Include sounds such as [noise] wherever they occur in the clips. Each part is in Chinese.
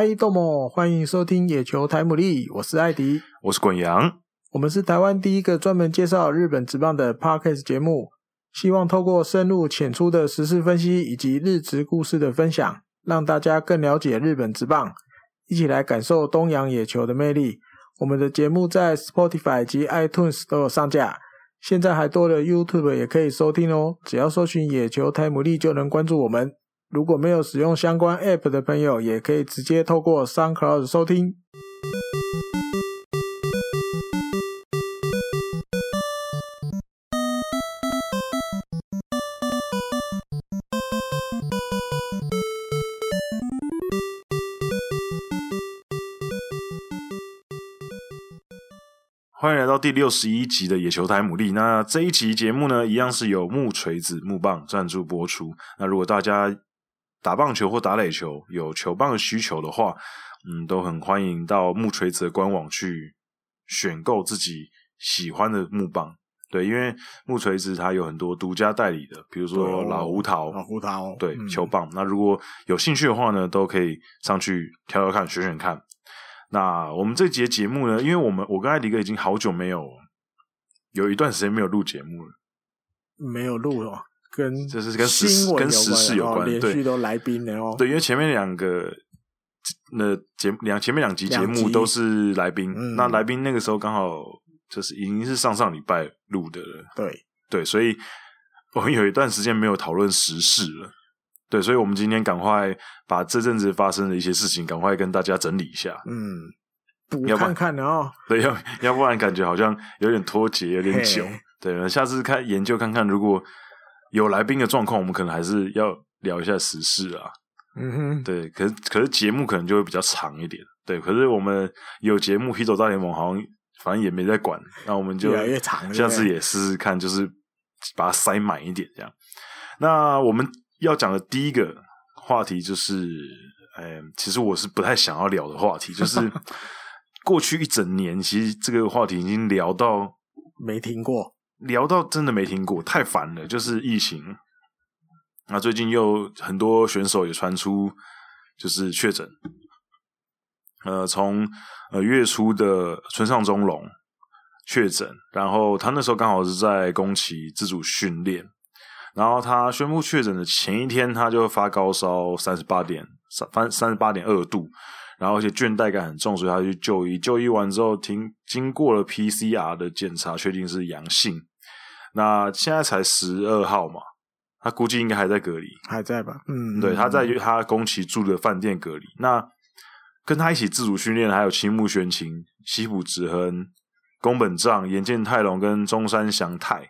嗨，豆莫，欢迎收听野球台姆利，我是艾迪，我是滚阳，我们是台湾第一个专门介绍日本职棒的 Podcast 节目，希望透过深入浅出的时事分析以及日职故事的分享，让大家更了解日本职棒，一起来感受东洋野球的魅力。我们的节目在 Spotify 及 iTunes 都有上架，现在还多了 YouTube 也可以收听哦。只要搜寻野球台姆利就能关注我们。如果没有使用相关 App 的朋友，也可以直接透过 SoundCloud 收听。欢迎来到第六十一集的野球台牡蛎。那这一集节目呢，一样是由木锤子木棒赞助播出。那如果大家打棒球或打垒球有球棒的需求的话，嗯，都很欢迎到木锤子的官网去选购自己喜欢的木棒。对，因为木锤子它有很多独家代理的，比如说老胡桃、老胡桃，对，嗯、球棒。那如果有兴趣的话呢，都可以上去挑挑看、选选看。那我们这节节目呢，因为我们我跟艾迪哥已经好久没有有一段时间没有录节目了，没有录了，跟就是跟时跟时事有关，连续都来宾了哦。对，因为前面两个那节两前面两集节目都是来宾，嗯、那来宾那个时候刚好就是已经是上上礼拜录的了，对对，所以我们有一段时间没有讨论时事了。对，所以，我们今天赶快把这阵子发生的一些事情，赶快跟大家整理一下。嗯，补看看哦。对，要要不然感觉好像有点脱节，有点久。对，下次看研究看看，如果有来宾的状况，我们可能还是要聊一下时事啊。嗯哼，对，可是可是节目可能就会比较长一点。对，可是我们有节目《Hito 大联盟》，好像反正也没在管，那我们就越来越长。下次也试试看，就是把它塞满一点这样。那我们。要讲的第一个话题就是，哎，其实我是不太想要聊的话题，就是 [laughs] 过去一整年，其实这个话题已经聊到没听过，聊到真的没听过，太烦了。就是疫情，那最近又很多选手也传出就是确诊，呃，从呃月初的村上宗隆确诊，然后他那时候刚好是在宫崎自主训练。然后他宣布确诊的前一天，他就发高烧三十八点三三十八点二度，然后而且倦怠感很重，所以他去就医。就医完之后，听经过了 PCR 的检查，确定是阳性。那现在才十二号嘛，他估计应该还在隔离，还在吧？嗯，对，他在他宫崎住的饭店隔离。那跟他一起自主训练还有青木玄晴、西浦直亨、宫本丈、岩见泰隆跟中山祥太，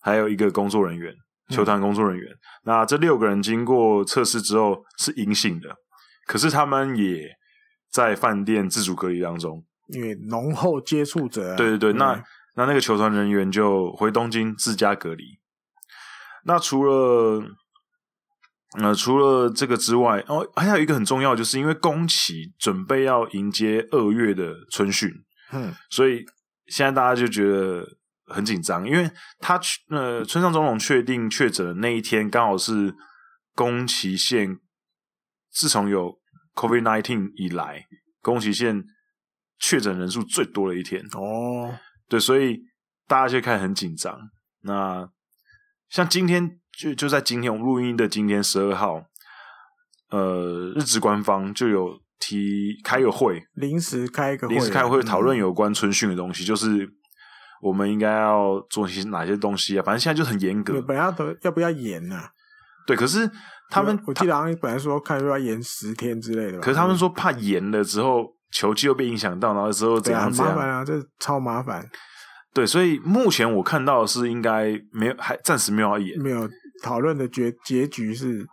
还有一个工作人员。球团工作人员，嗯、那这六个人经过测试之后是阴性的，可是他们也在饭店自主隔离当中，因为浓厚接触者、啊。对对对，嗯、那那那个球团人员就回东京自家隔离。那除了呃除了这个之外，哦，还有一个很重要，就是因为宫崎准备要迎接二月的春训，嗯，所以现在大家就觉得。很紧张，因为他呃，村上宗隆确定确诊的那一天，刚好是宫崎县自从有 COVID-19 以来，宫崎县确诊人数最多的一天。哦，对，所以大家就开始很紧张。那像今天就就在今天，我们录音的今天十二号，呃，日职官方就有提开个会，临时开个会，临时开会讨论有关春训的东西，嗯、就是。我们应该要做些哪些东西啊？反正现在就很严格。本来要要不要延呢、啊？对，可是他们我记得好像本来说看要不要延十天之类的。可是他们说怕延了之后球技又被影响到，然后之后怎样怎样？麻烦啊，这超麻烦。对，所以目前我看到的是应该没有，还暂时没有要延。没有讨论的结结局是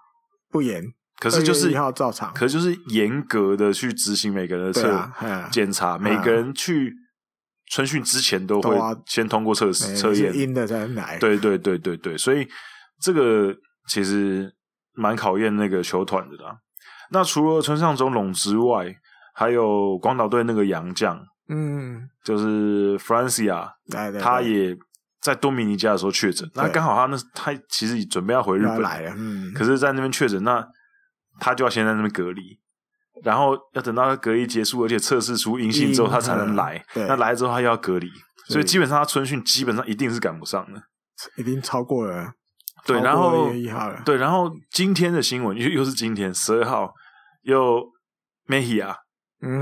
不严，可是就是一号照常，可是就是严格的去执行每个人的测检查，每个人去。春训之前都会先通过测试测验，阴的才来。对对对对对，所以这个其实蛮考验那个球团的啦。那除了村上宗隆之外，还有广岛队那个洋将，嗯，就是 Francia，他也在多米尼加的时候确诊。那刚好他那他其实准备要回日本来了，嗯，可是在那边确诊，那他就要先在那边隔离。然后要等到他隔离结束，而且测试出阴性之后，他才能来。那来了之后，他又要隔离，所以基本上他春训基本上一定是赶不上的，已经超过了。对，然后对，然后今天的新闻又又是今天十二号，又梅西亚，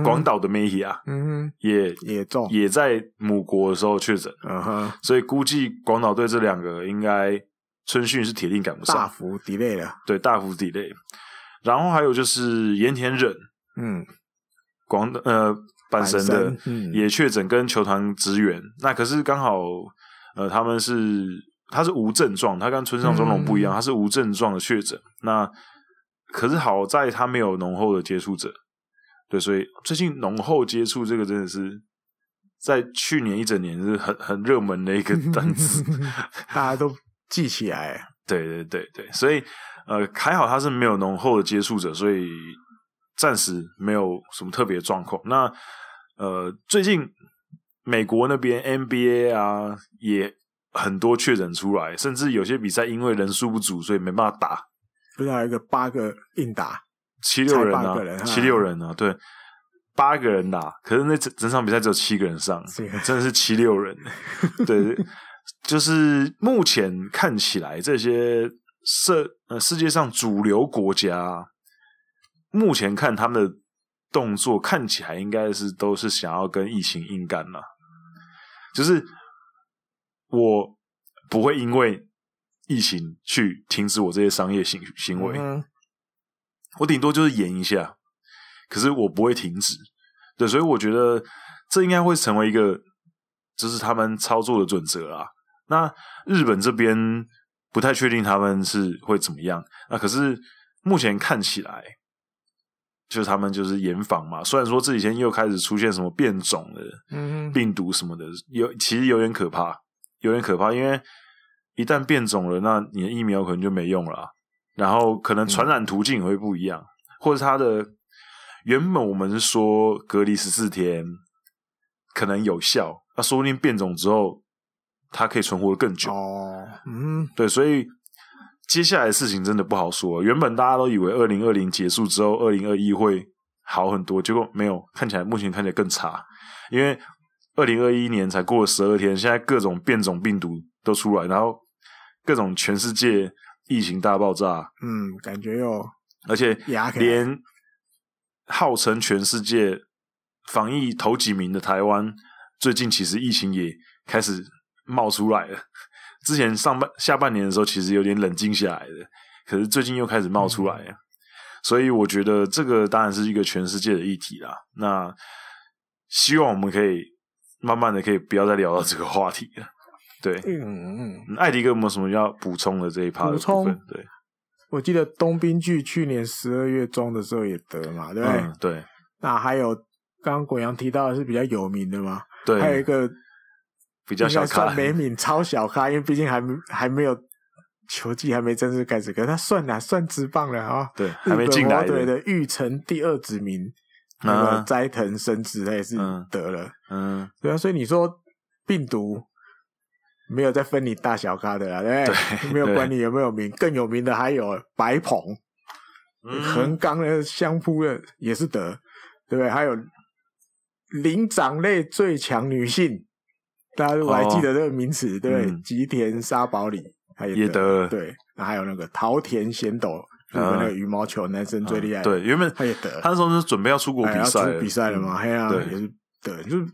广岛的梅西亚，嗯，也也中，也在母国的时候确诊，嗯哼，所以估计广岛队这两个应该春训是铁定赶不上，大幅 delay 了，对，大幅 delay。然后还有就是盐田忍，嗯，广呃阪神的也确诊跟球团职员，嗯、那可是刚好呃他们是他是无症状，他跟村上宗隆不一样，嗯、他是无症状的确诊。那可是好在他没有浓厚的接触者，对，所以最近浓厚接触这个真的是在去年一整年是很很热门的一个单词，[laughs] 大家都记起来。[laughs] 对对对对，所以。呃，还好他是没有浓厚的接触者，所以暂时没有什么特别状况。那呃，最近美国那边 NBA 啊也很多确诊出来，甚至有些比赛因为人数不足，所以没办法打。不是还有一个八个硬打，七六人啊，人七六人啊，对，八个人打，可是那整整场比赛只有七个人上，真的是七六人。[laughs] 对，就是目前看起来这些。世呃，世界上主流国家目前看他们的动作，看起来应该是都是想要跟疫情硬干了。就是我不会因为疫情去停止我这些商业行行为，嗯、我顶多就是演一下，可是我不会停止。对，所以我觉得这应该会成为一个，就是他们操作的准则啊。那日本这边。不太确定他们是会怎么样，那可是目前看起来，就是他们就是严防嘛。虽然说这几天又开始出现什么变种的病毒什么的，有其实有点可怕，有点可怕。因为一旦变种了，那你的疫苗可能就没用了，然后可能传染途径也会不一样，或者它的原本我们是说隔离十四天可能有效，那说不定变种之后。它可以存活的更久哦，嗯，对，所以接下来的事情真的不好说。原本大家都以为二零二零结束之后，二零二一会好很多，结果没有，看起来目前看起来更差。因为二零二一年才过了十二天，现在各种变种病毒都出来，然后各种全世界疫情大爆炸，嗯，感觉有，而且连号称全世界防疫头几名的台湾，最近其实疫情也开始。冒出来了。之前上半下半年的时候，其实有点冷静下来的，可是最近又开始冒出来了。嗯、所以我觉得这个当然是一个全世界的议题啦。那希望我们可以慢慢的可以不要再聊到这个话题了。对，嗯嗯，艾迪哥有没有什么要补充的这一趴？补充，对，我记得东滨剧去年十二月中的时候也得嘛，对不对？嗯、对。那还有刚刚滚阳提到的是比较有名的嘛？对，还有一个。比较小咖，[laughs] 美敏超小咖，因为毕竟还还没有球技还没正式开始，可是他算了算直棒了啊。对，还没进来。对的，玉成第二指名，那个斋藤伸子他也是得了。嗯，对啊，所以你说病毒没有再分你大小咖的啦，对 [laughs] 不对？没有管你有没有名，更有名的还有白鹏，横纲的相扑的也是得，对不对？还有灵长类最强女性。大家如果还记得这个名词，对，吉田沙保里，他也得。了，对，那还有那个桃田贤斗，日本那个羽毛球男生最厉害，对，原本他也得，他那时候是准备要出国比赛，比赛了嘛，嘿啊，也是得，就是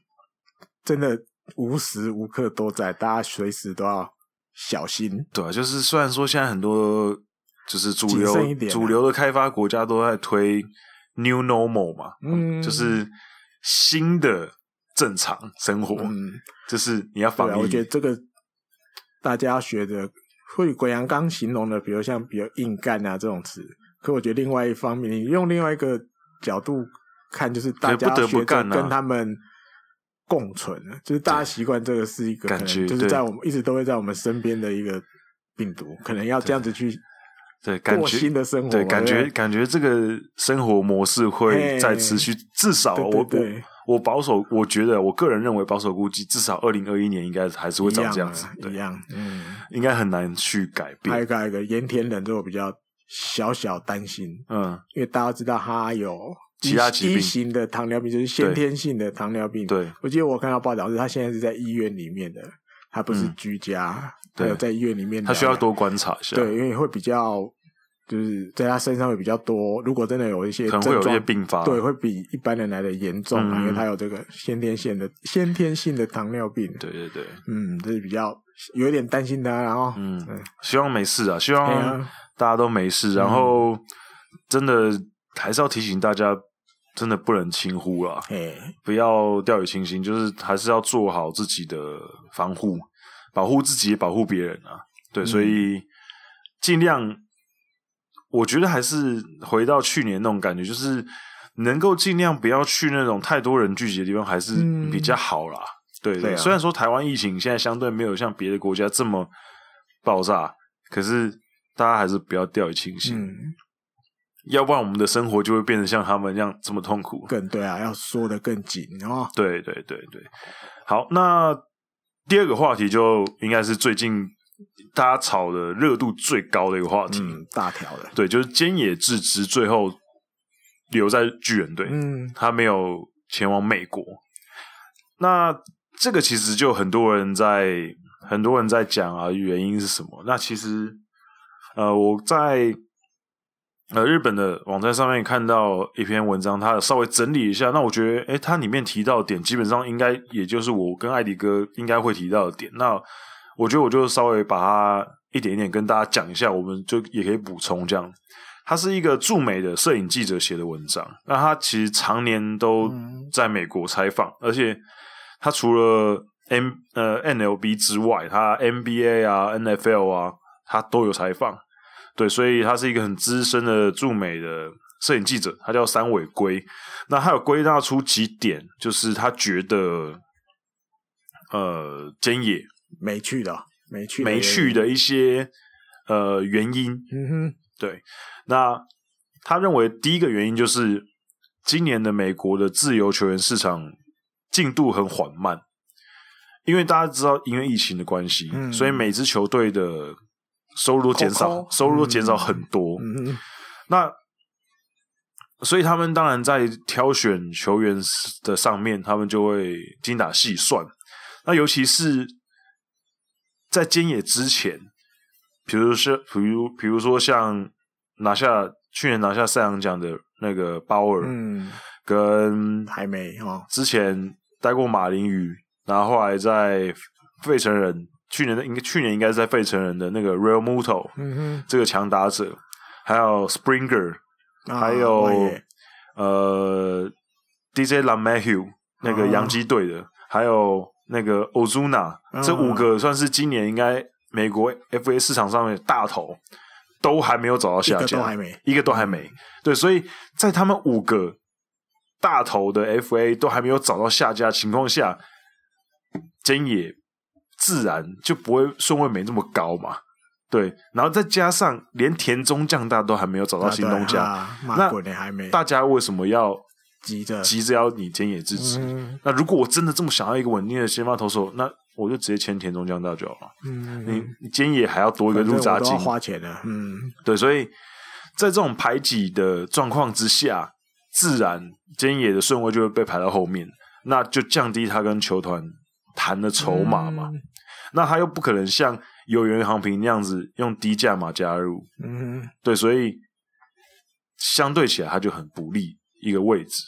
真的无时无刻都在，大家随时都要小心。对啊，就是虽然说现在很多就是主流主流的开发国家都在推 New Normal 嘛，嗯，就是新的。正常生活，嗯，就是你要防疫。我觉得这个大家要学的，或许鬼阳刚形容的，比如像比较硬干啊这种词。可我觉得另外一方面，你用另外一个角度看，就是大家学着跟他们共存，就是大家习惯这个是一个感觉，就是在我们一直都会在我们身边的一个病毒，可能要这样子去对感觉新的生活。对，感觉感觉这个生活模式会再持续，至少我对。我保守，我觉得，我个人认为保守估计，至少二零二一年应该还是会长这样子，一样，嗯，应该很难去改变。还有一个盐田人，就比较小小担心，嗯，因为大家知道他有其他疾病一型的糖尿病就是先天性的糖尿病。对，我记得我看到报道是，他现在是在医院里面的，他不是居家，嗯、他有在医院里面。他需要多观察一下。对，因为会比较，就是在他身上会比较多。如果真的有一些可能会有一些并发，对，会比一般人来的严重，嗯、因为他有这个先天性的先天性的糖尿病。对对对，嗯，这是比较有一点担心他，然后嗯，希望没事啊，希望大家都没事，然后、嗯、真的还是要提醒大家。真的不能轻忽啊！不要掉以轻心，就是还是要做好自己的防护，保护自己，保护别人啊！对，嗯、所以尽量，我觉得还是回到去年那种感觉，就是能够尽量不要去那种太多人聚集的地方，还是比较好啦。嗯、对对，啊、虽然说台湾疫情现在相对没有像别的国家这么爆炸，可是大家还是不要掉以轻心。嗯要不然我们的生活就会变得像他们一样这么痛苦。更对啊，要缩得更紧哦。对对对对，好，那第二个话题就应该是最近大家炒的热度最高的一个话题，嗯、大条的。对，就是菅野智之最后留在巨人队，嗯，他没有前往美国。那这个其实就很多人在很多人在讲啊，原因是什么？那其实呃，我在。呃，日本的网站上面看到一篇文章，它稍微整理一下。那我觉得，诶，它里面提到的点，基本上应该也就是我跟艾迪哥应该会提到的点。那我觉得，我就稍微把它一点一点跟大家讲一下，我们就也可以补充这样。他是一个驻美的摄影记者写的文章，那他其实常年都在美国采访，嗯、而且他除了 M 呃 NLB 之外，他 NBA 啊、NFL 啊，他都有采访。对，所以他是一个很资深的驻美的摄影记者，他叫三尾龟。那他有归纳出几点，就是他觉得，呃，菅野没去的，没去没去的一些呃原因。嗯哼，对。那他认为第一个原因就是今年的美国的自由球员市场进度很缓慢，因为大家知道因为疫情的关系，嗯、所以每支球队的。收入都减少，收入都减少很多。嗯、那所以他们当然在挑选球员的上面，他们就会精打细算。那尤其是在菅野之前，比如说，比如，比如说像拿下去年拿下赛扬奖的那个鲍尔，嗯，跟还没哦，之前待过马林鱼，然后后来在费城人。去年的应该去年应该是在费城人的那个 Realmuto，嗯哼，这个强打者，还有 Springer，、啊、还有呃 DJ LaMahieu 那个洋基队的，啊、还有那个 Ozuna，、啊、这五个算是今年应该美国 FA 市场上面的大头，都还没有找到下家，一个都还没，一个都还没。对，所以在他们五个大头的 FA 都还没有找到下家情况下，真野。自然就不会顺位没那么高嘛，对，然后再加上连田中将大都还没有找到新东家，啊啊、那还没，大家为什么要急着急着要你菅野支持？嗯、那如果我真的这么想要一个稳定的先发投手，那我就直接签田中将大就好了。嗯，你菅野还要多一个入闸金，花钱的。嗯，对，所以在这种排挤的状况之下，自然菅野的顺位就会被排到后面，那就降低他跟球团谈的筹码嘛。嗯那他又不可能像有原航平那样子用低价码加入，嗯，对，所以相对起来他就很不利一个位置。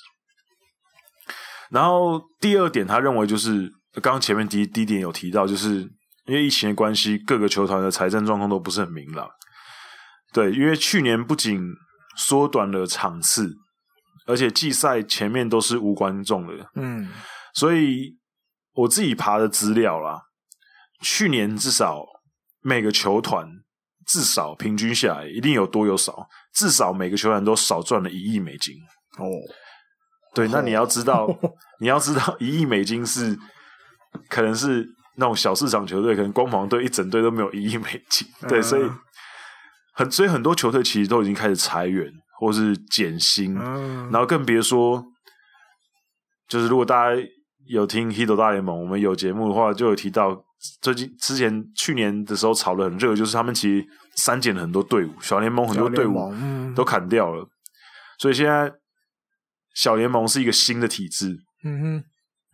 然后第二点，他认为就是刚刚前面第一第一点有提到，就是因为疫情的关系，各个球团的财政状况都不是很明朗。对，因为去年不仅缩短了场次，而且季赛前面都是无观众的，嗯，所以我自己爬的资料啦。去年至少每个球团至少平均下来一定有多有少，至少每个球团都少赚了一亿美金。哦，对，那你要知道，[laughs] 你要知道一亿美金是可能是那种小市场球队，可能光芒队一整队都没有一亿美金。对，所以很所以很多球队其实都已经开始裁员或是减薪，然后更别说，就是如果大家有听《Hito 大联盟》，我们有节目的话，就有提到。最近之前去年的时候炒得很热，就是他们其实删减了很多队伍，小联盟很多队伍都砍掉了，嗯、所以现在小联盟是一个新的体制。嗯哼，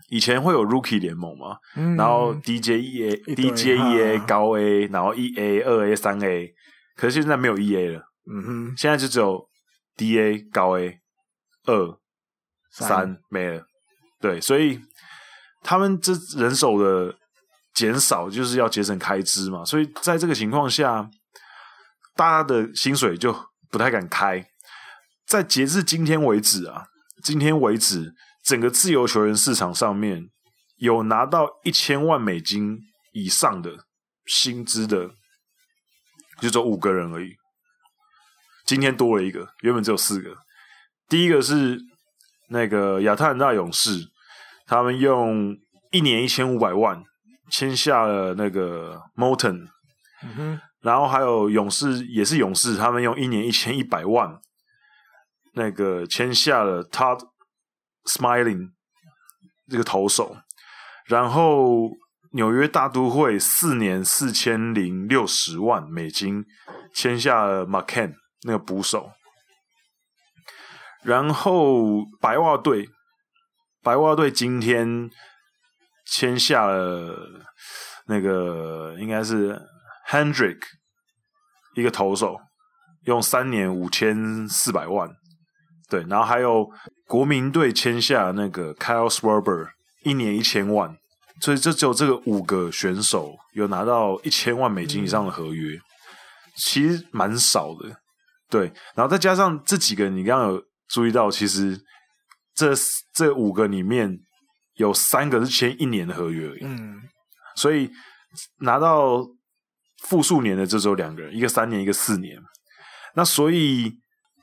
以前会有 Rookie 联盟嘛，嗯、然后 DJEA、DJEA 高 A，然后 E A、二 A、三 A，可是现在没有 EA 了。嗯哼，现在就只有 DA 高 A 二三三没了。对，所以他们这人手的减少就是要节省开支嘛，所以在这个情况下，大家的薪水就不太敢开。在截至今天为止啊，今天为止，整个自由球员市场上面有拿到一千万美金以上的薪资的，就只有五个人而已。今天多了一个，原本只有四个。第一个是那个亚特兰大勇士，他们用一年一千五百万签下了那个 Moulton，嗯哼，然后还有勇士也是勇士，他们用一年一千一百万那个签下了 Todd Smiling 这个投手，然后纽约大都会四年四千零六十万美金签下了 McCann。那个捕手，然后白袜队，白袜队今天签下了那个应该是 Hendrick 一个投手，用三年五千四百万，对，然后还有国民队签下那个 Kyle Swerber，一年一千万，所以这只有这个五个选手有拿到一千万美金以上的合约，其实蛮少的。对，然后再加上这几个，你刚刚有注意到，其实这这五个里面有三个是签一年的合约而已，嗯，所以拿到复数年的这只有两个人，一个三年，一个四年。那所以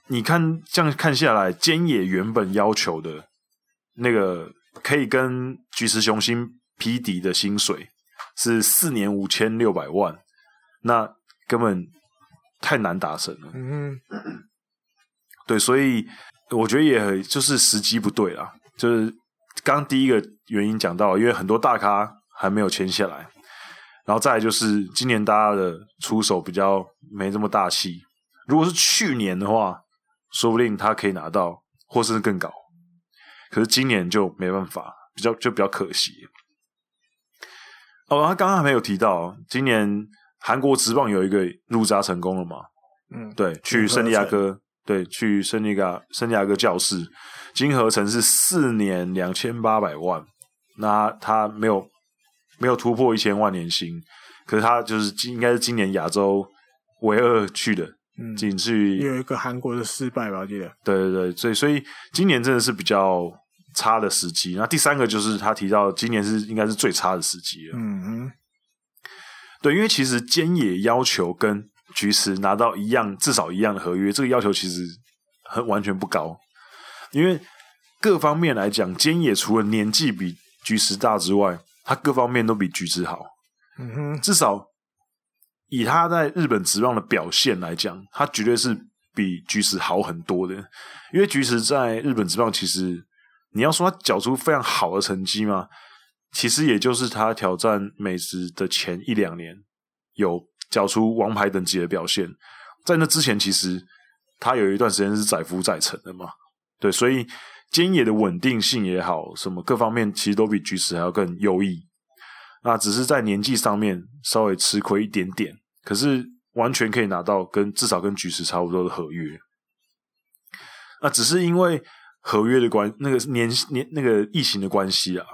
你看这样看下来，菅野原本要求的那个可以跟菊池雄心匹敌的薪水是四年五千六百万，那根本。太难达成了，嗯，对，所以我觉得也就是时机不对啦。就是刚第一个原因讲到，因为很多大咖还没有签下来，然后再来就是今年大家的出手比较没这么大气。如果是去年的话，说不定他可以拿到，或是更高。可是今年就没办法，比较就比较可惜。哦，他刚刚还没有提到今年。韩国职棒有一个入札成功了嘛？嗯，对，去圣地亚哥，对，去圣尼亚圣地亚哥教士，金合成是四年两千八百万，那他没有没有突破一千万年薪，可是他就是今应该是今年亚洲唯二去的，嗯，仅次于有一个韩国的失败吧，我记得。对对对，所以所以今年真的是比较差的时机。那第三个就是他提到今年是应该是最差的时机了，嗯哼。对，因为其实菅野要求跟菊池拿到一样，至少一样的合约，这个要求其实很完全不高。因为各方面来讲，菅野除了年纪比菊池大之外，他各方面都比菊池好。嗯哼，至少以他在日本职棒的表现来讲，他绝对是比菊池好很多的。因为菊池在日本职棒，其实你要说他缴出非常好的成绩嘛？其实也就是他挑战美职的前一两年，有缴出王牌等级的表现。在那之前，其实他有一段时间是载浮载沉的嘛。对，所以菅野的稳定性也好，什么各方面其实都比菊池还要更优异。那只是在年纪上面稍微吃亏一点点，可是完全可以拿到跟至少跟菊池差不多的合约。那只是因为合约的关，那个年年那个疫情的关系啊。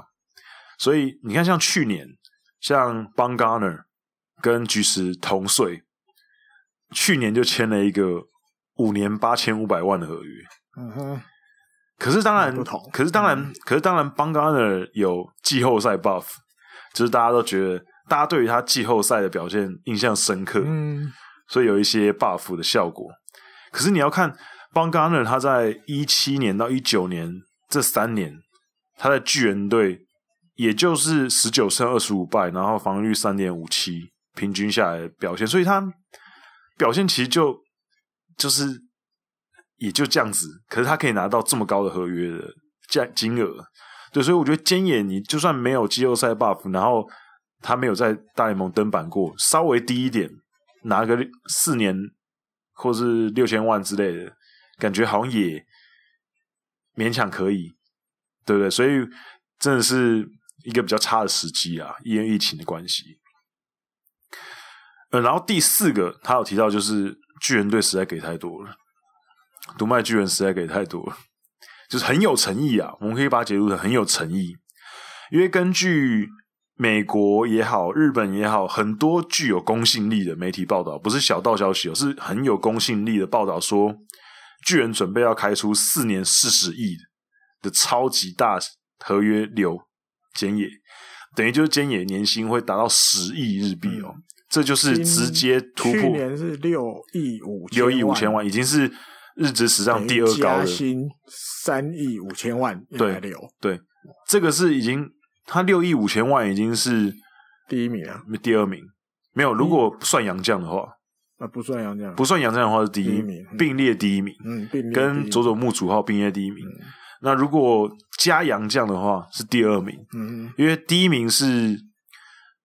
所以你看，像去年，像 Bangarner，跟菊石同岁，去年就签了一个五年八千五百万的合约。嗯哼。可是当然，可是当然，嗯、可是当然，Bumgarner 有季后赛 buff，就是大家都觉得，大家对于他季后赛的表现印象深刻。嗯。所以有一些 buff 的效果。可是你要看 Bumgarner 他在一七年到一九年这三年，他在巨人队。也就是十九胜二十五败，然后防御率三点五七，平均下来的表现，所以他表现其实就就是也就这样子。可是他可以拿到这么高的合约的价金额，对，所以我觉得坚野你就算没有季后赛 buff，然后他没有在大联盟登板过，稍微低一点，拿个四年或是六千万之类的，感觉好像也勉强可以，对不对？所以真的是一个比较差的时机啊，因为疫情的关系。呃，然后第四个他有提到，就是巨人队实在给太多了，读卖巨人实在给太多了，就是很有诚意啊。我们可以把它解读成很有诚意，因为根据美国也好，日本也好，很多具有公信力的媒体报道，不是小道消息哦，是很有公信力的报道说，巨人准备要开出四年四十亿的超级大合约留菅野，等于就是菅野年薪会达到十亿日币哦。这就是直接突破，去年是六亿五六亿五千万，已经是日职史上第二高的加薪三亿五千万，对对，这个是已经他六亿五千万已经是第一名啊，第二名没有，如果算杨将的话，啊不算杨将，不算杨将的话是第一名，并列第一名，嗯，跟佐佐木主浩并列第一名。那如果加杨将的话是第二名，嗯，因为第一名是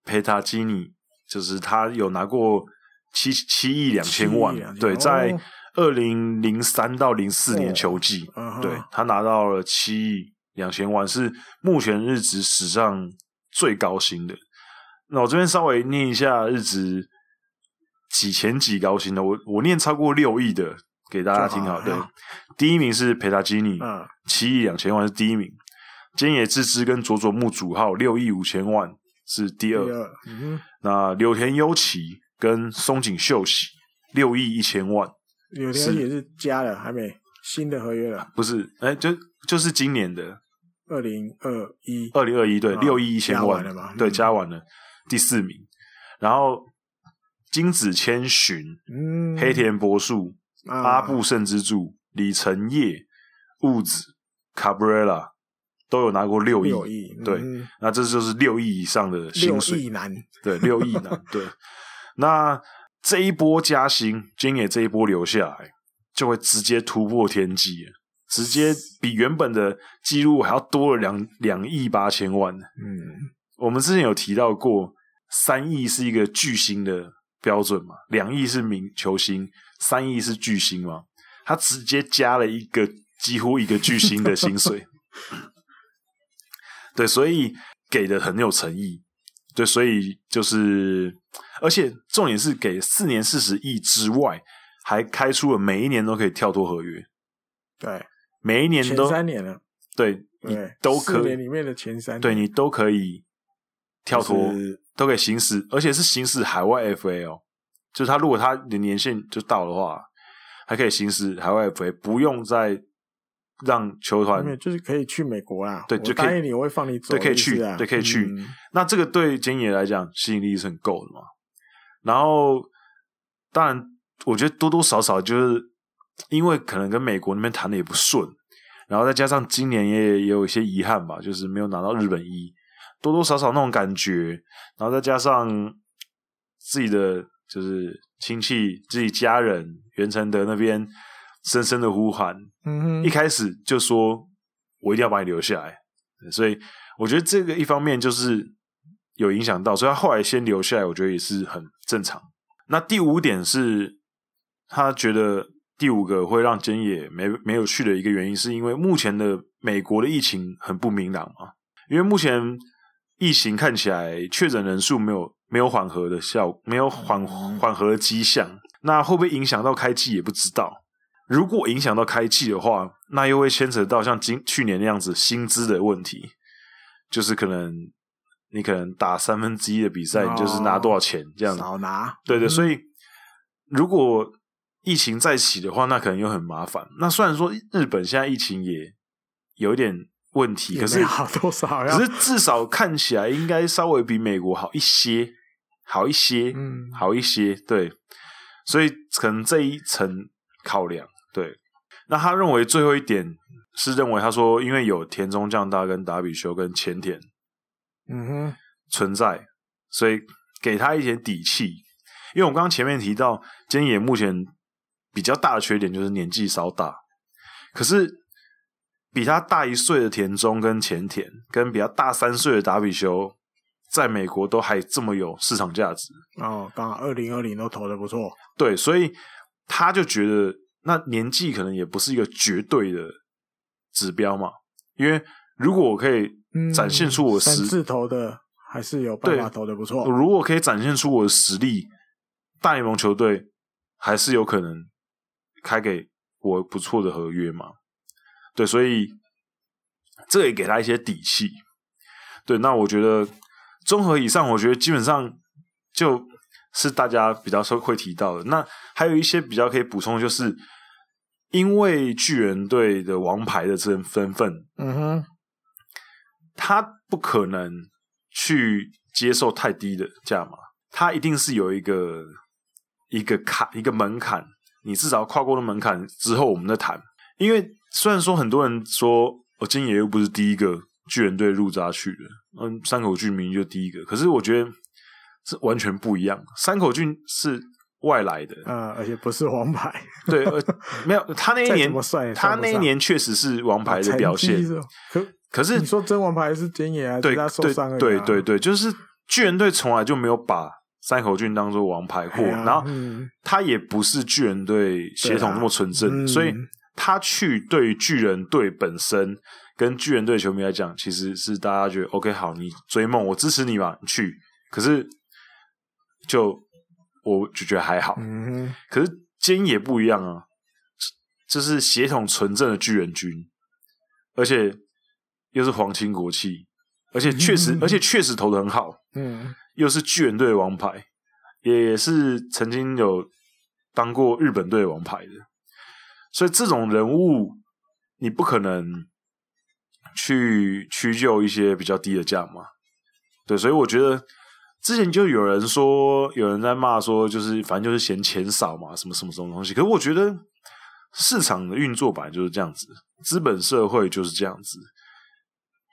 佩塔基尼。就是他有拿过七七亿两千万，对，在二零零三到零四年球季，哦、对他拿到了七亿两千万，是目前日职史上最高薪的。那我这边稍微念一下日职几前几高薪的，我我念超过六亿的给大家听好。对，第一名是佩塔基尼，七亿两千万是第一名，菅野智之跟佐佐木主浩六亿五千万。是第二，第二嗯、那柳田优起跟松井秀喜六亿一千万，柳田也是加了，还没新的合约了，不是？哎、欸，就就是今年的二零二一，二零二一对，六亿一千万？对，加完了，第四名。然后金子千寻、嗯、黑田博树、啊、阿部胜之助、李成业、雾子、卡布瑞拉。都有拿过六亿，六亿对，嗯、那这就是六亿以上的薪水。六亿男，对，六亿男，对。那这一波加薪，菅野这一波留下来，就会直接突破天际，直接比原本的记录还要多了两两亿八千万。嗯，我们之前有提到过，三亿是一个巨星的标准嘛，两亿是名球星，三亿是巨星嘛，他直接加了一个几乎一个巨星的薪水。[laughs] 对，所以给的很有诚意。对，所以就是，而且重点是给四年四十亿之外，还开出了每一年都可以跳脱合约。对，每一年都前三年了。对，对你都可以。里面的前三年，对你都可以跳脱，就是、都可以行使，而且是行使海外 FA 哦。就是他如果他的年限就到的话，还可以行使海外 FA，不用再。让球团就是可以去美国啦，对，就可以。答应你，我会放你走，对，可以去，对，可以去。嗯、那这个对菅野来讲吸引力是很够的嘛。然后，当然，我觉得多多少少就是因为可能跟美国那边谈的也不顺，然后再加上今年也也有一些遗憾吧，就是没有拿到日本一，多多少少那种感觉。然后再加上自己的就是亲戚、自己家人袁成德那边。深深的呼喊，嗯哼，一开始就说我一定要把你留下来，所以我觉得这个一方面就是有影响到，所以他后来先留下来，我觉得也是很正常。那第五点是，他觉得第五个会让菅野没没有去的一个原因，是因为目前的美国的疫情很不明朗嘛，因为目前疫情看起来确诊人数没有没有缓和的效，没有缓缓和的迹象，那会不会影响到开季也不知道。如果影响到开季的话，那又会牵扯到像今去年那样子薪资的问题，就是可能你可能打三分之一的比赛，哦、你就是拿多少钱这样子。少拿。对对，嗯、所以如果疫情再起的话，那可能又很麻烦。那虽然说日本现在疫情也有一点问题，可是好多少？可是至少看起来应该稍微比美国好一些，好一些，嗯，好一些。对，所以可能这一层考量。对，那他认为最后一点是认为他说，因为有田中将大跟达比修跟前田，嗯哼，存在，所以给他一点底气。因为我刚刚前面提到，菅野目前比较大的缺点就是年纪稍大，可是比他大一岁的田中跟前田，跟比他大三岁的达比修，在美国都还这么有市场价值。哦，刚好二零二零都投的不错，对，所以他就觉得。那年纪可能也不是一个绝对的指标嘛，因为如果我可以展现出我实、字头的，还是有办法投的不错。如果可以展现出我的实力，大联盟球队还是有可能开给我不错的合约嘛。对，所以这也给他一些底气。对，那我觉得综合以上，我觉得基本上就是大家比较说会提到的。那还有一些比较可以补充，就是因为巨人队的王牌的这身份，嗯哼，他不可能去接受太低的价码，他一定是有一个一个坎，一个门槛，你至少跨过了门槛之后，我们再谈。因为虽然说很多人说，我今野又不是第一个。巨人队入札去的，嗯，山口俊明就第一个，可是我觉得是完全不一样。山口俊是外来的，啊、呃，而且不是王牌，[laughs] 对，呃，没有 [laughs] 他那一年，他那一年确实是王牌的表现。可可是你说真王牌是菅野啊？对他受伤了、啊，对对对，就是巨人队从来就没有把山口俊当做王牌过，啊、然后、嗯、他也不是巨人队协同那么纯正，啊、所以他去对巨人队本身。跟巨人队球迷来讲，其实是大家觉得 OK 好，你追梦，我支持你嘛，你去。可是就我就觉得还好。嗯。可是菅野不一样啊，这是血统纯正的巨人军，而且又是皇亲国戚，而且确实，嗯、而且确实投的很好。嗯。又是巨人队的王牌，也是曾经有当过日本队王牌的，所以这种人物你不可能。去屈就一些比较低的价嘛，对，所以我觉得之前就有人说，有人在骂说，就是反正就是嫌钱少嘛，什么什么什么东西。可是我觉得市场的运作本来就是这样子，资本社会就是这样子，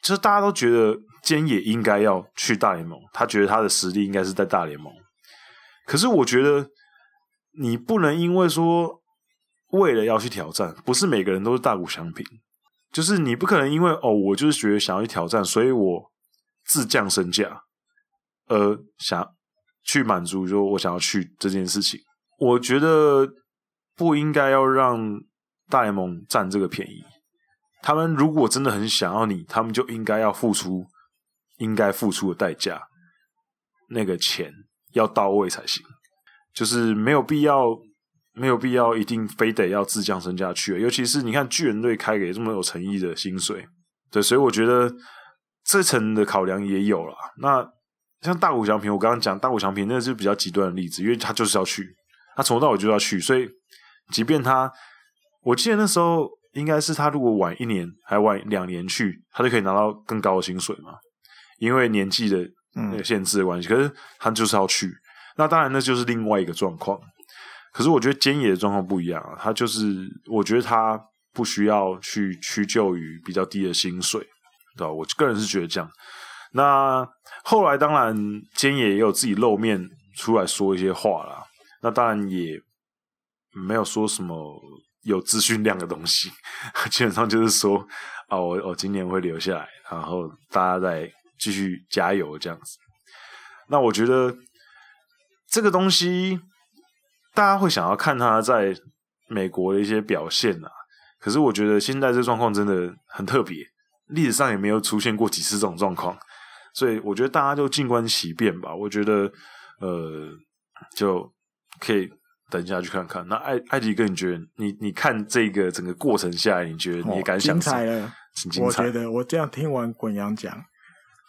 就是大家都觉得菅野应该要去大联盟，他觉得他的实力应该是在大联盟。可是我觉得你不能因为说为了要去挑战，不是每个人都是大谷翔平。就是你不可能因为哦，我就是觉得想要去挑战，所以我自降身价，而想去满足说我想要去这件事情。我觉得不应该要让大联盟占这个便宜。他们如果真的很想要你，他们就应该要付出应该付出的代价，那个钱要到位才行。就是没有必要。没有必要一定非得要自降身价去，尤其是你看巨人队开给这么有诚意的薪水，对，所以我觉得这层的考量也有了。那像大谷翔平，我刚刚讲大谷翔平，那是比较极端的例子，因为他就是要去，他从头到尾就要去，所以即便他，我记得那时候应该是他如果晚一年还晚两年去，他就可以拿到更高的薪水嘛，因为年纪的那个限制的关系。嗯、可是他就是要去，那当然那就是另外一个状况。可是我觉得菅野的状况不一样啊，他就是我觉得他不需要去屈就于比较低的薪水，对吧？我个人是觉得这样。那后来当然菅野也有自己露面出来说一些话啦，那当然也没有说什么有资讯量的东西，[laughs] 基本上就是说啊，我我今年会留下来，然后大家再继续加油这样子。那我觉得这个东西。大家会想要看他在美国的一些表现啊，可是我觉得现在这状况真的很特别，历史上也没有出现过几次这种状况，所以我觉得大家就静观其变吧。我觉得，呃，就可以等一下去看看。那艾艾迪哥，你觉得你你看这个整个过程下来，你觉得你也感想？精彩了，我觉得我这样听完滚阳讲，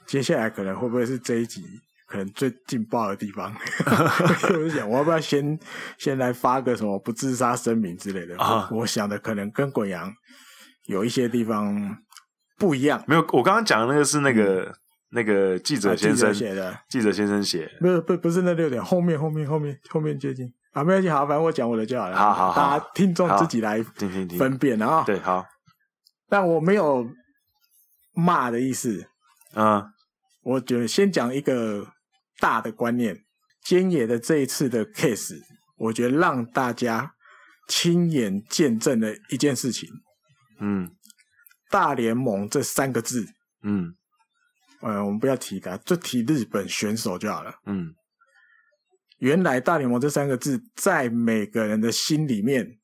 接下来可能会不会是这一集？可能最劲爆的地方，[laughs] 我就想，我要不要先先来发个什么不自杀声明之类的？啊、我，想的可能跟滚阳有一些地方不一样。没有，我刚刚讲的那个是那个、嗯、那个记者先生写的，记者先生写，不是不不是那六点后面后面后面后面接近啊，没关系，好，反正我讲我的就好了。好好好，大家听众自己来听听分辨啊。对，好，但我没有骂的意思。啊，我觉得先讲一个。大的观念，菅野的这一次的 case，我觉得让大家亲眼见证了一件事情。嗯，大联盟这三个字，嗯，呃，我们不要提他，就提日本选手就好了。嗯，原来大联盟这三个字在每个人的心里面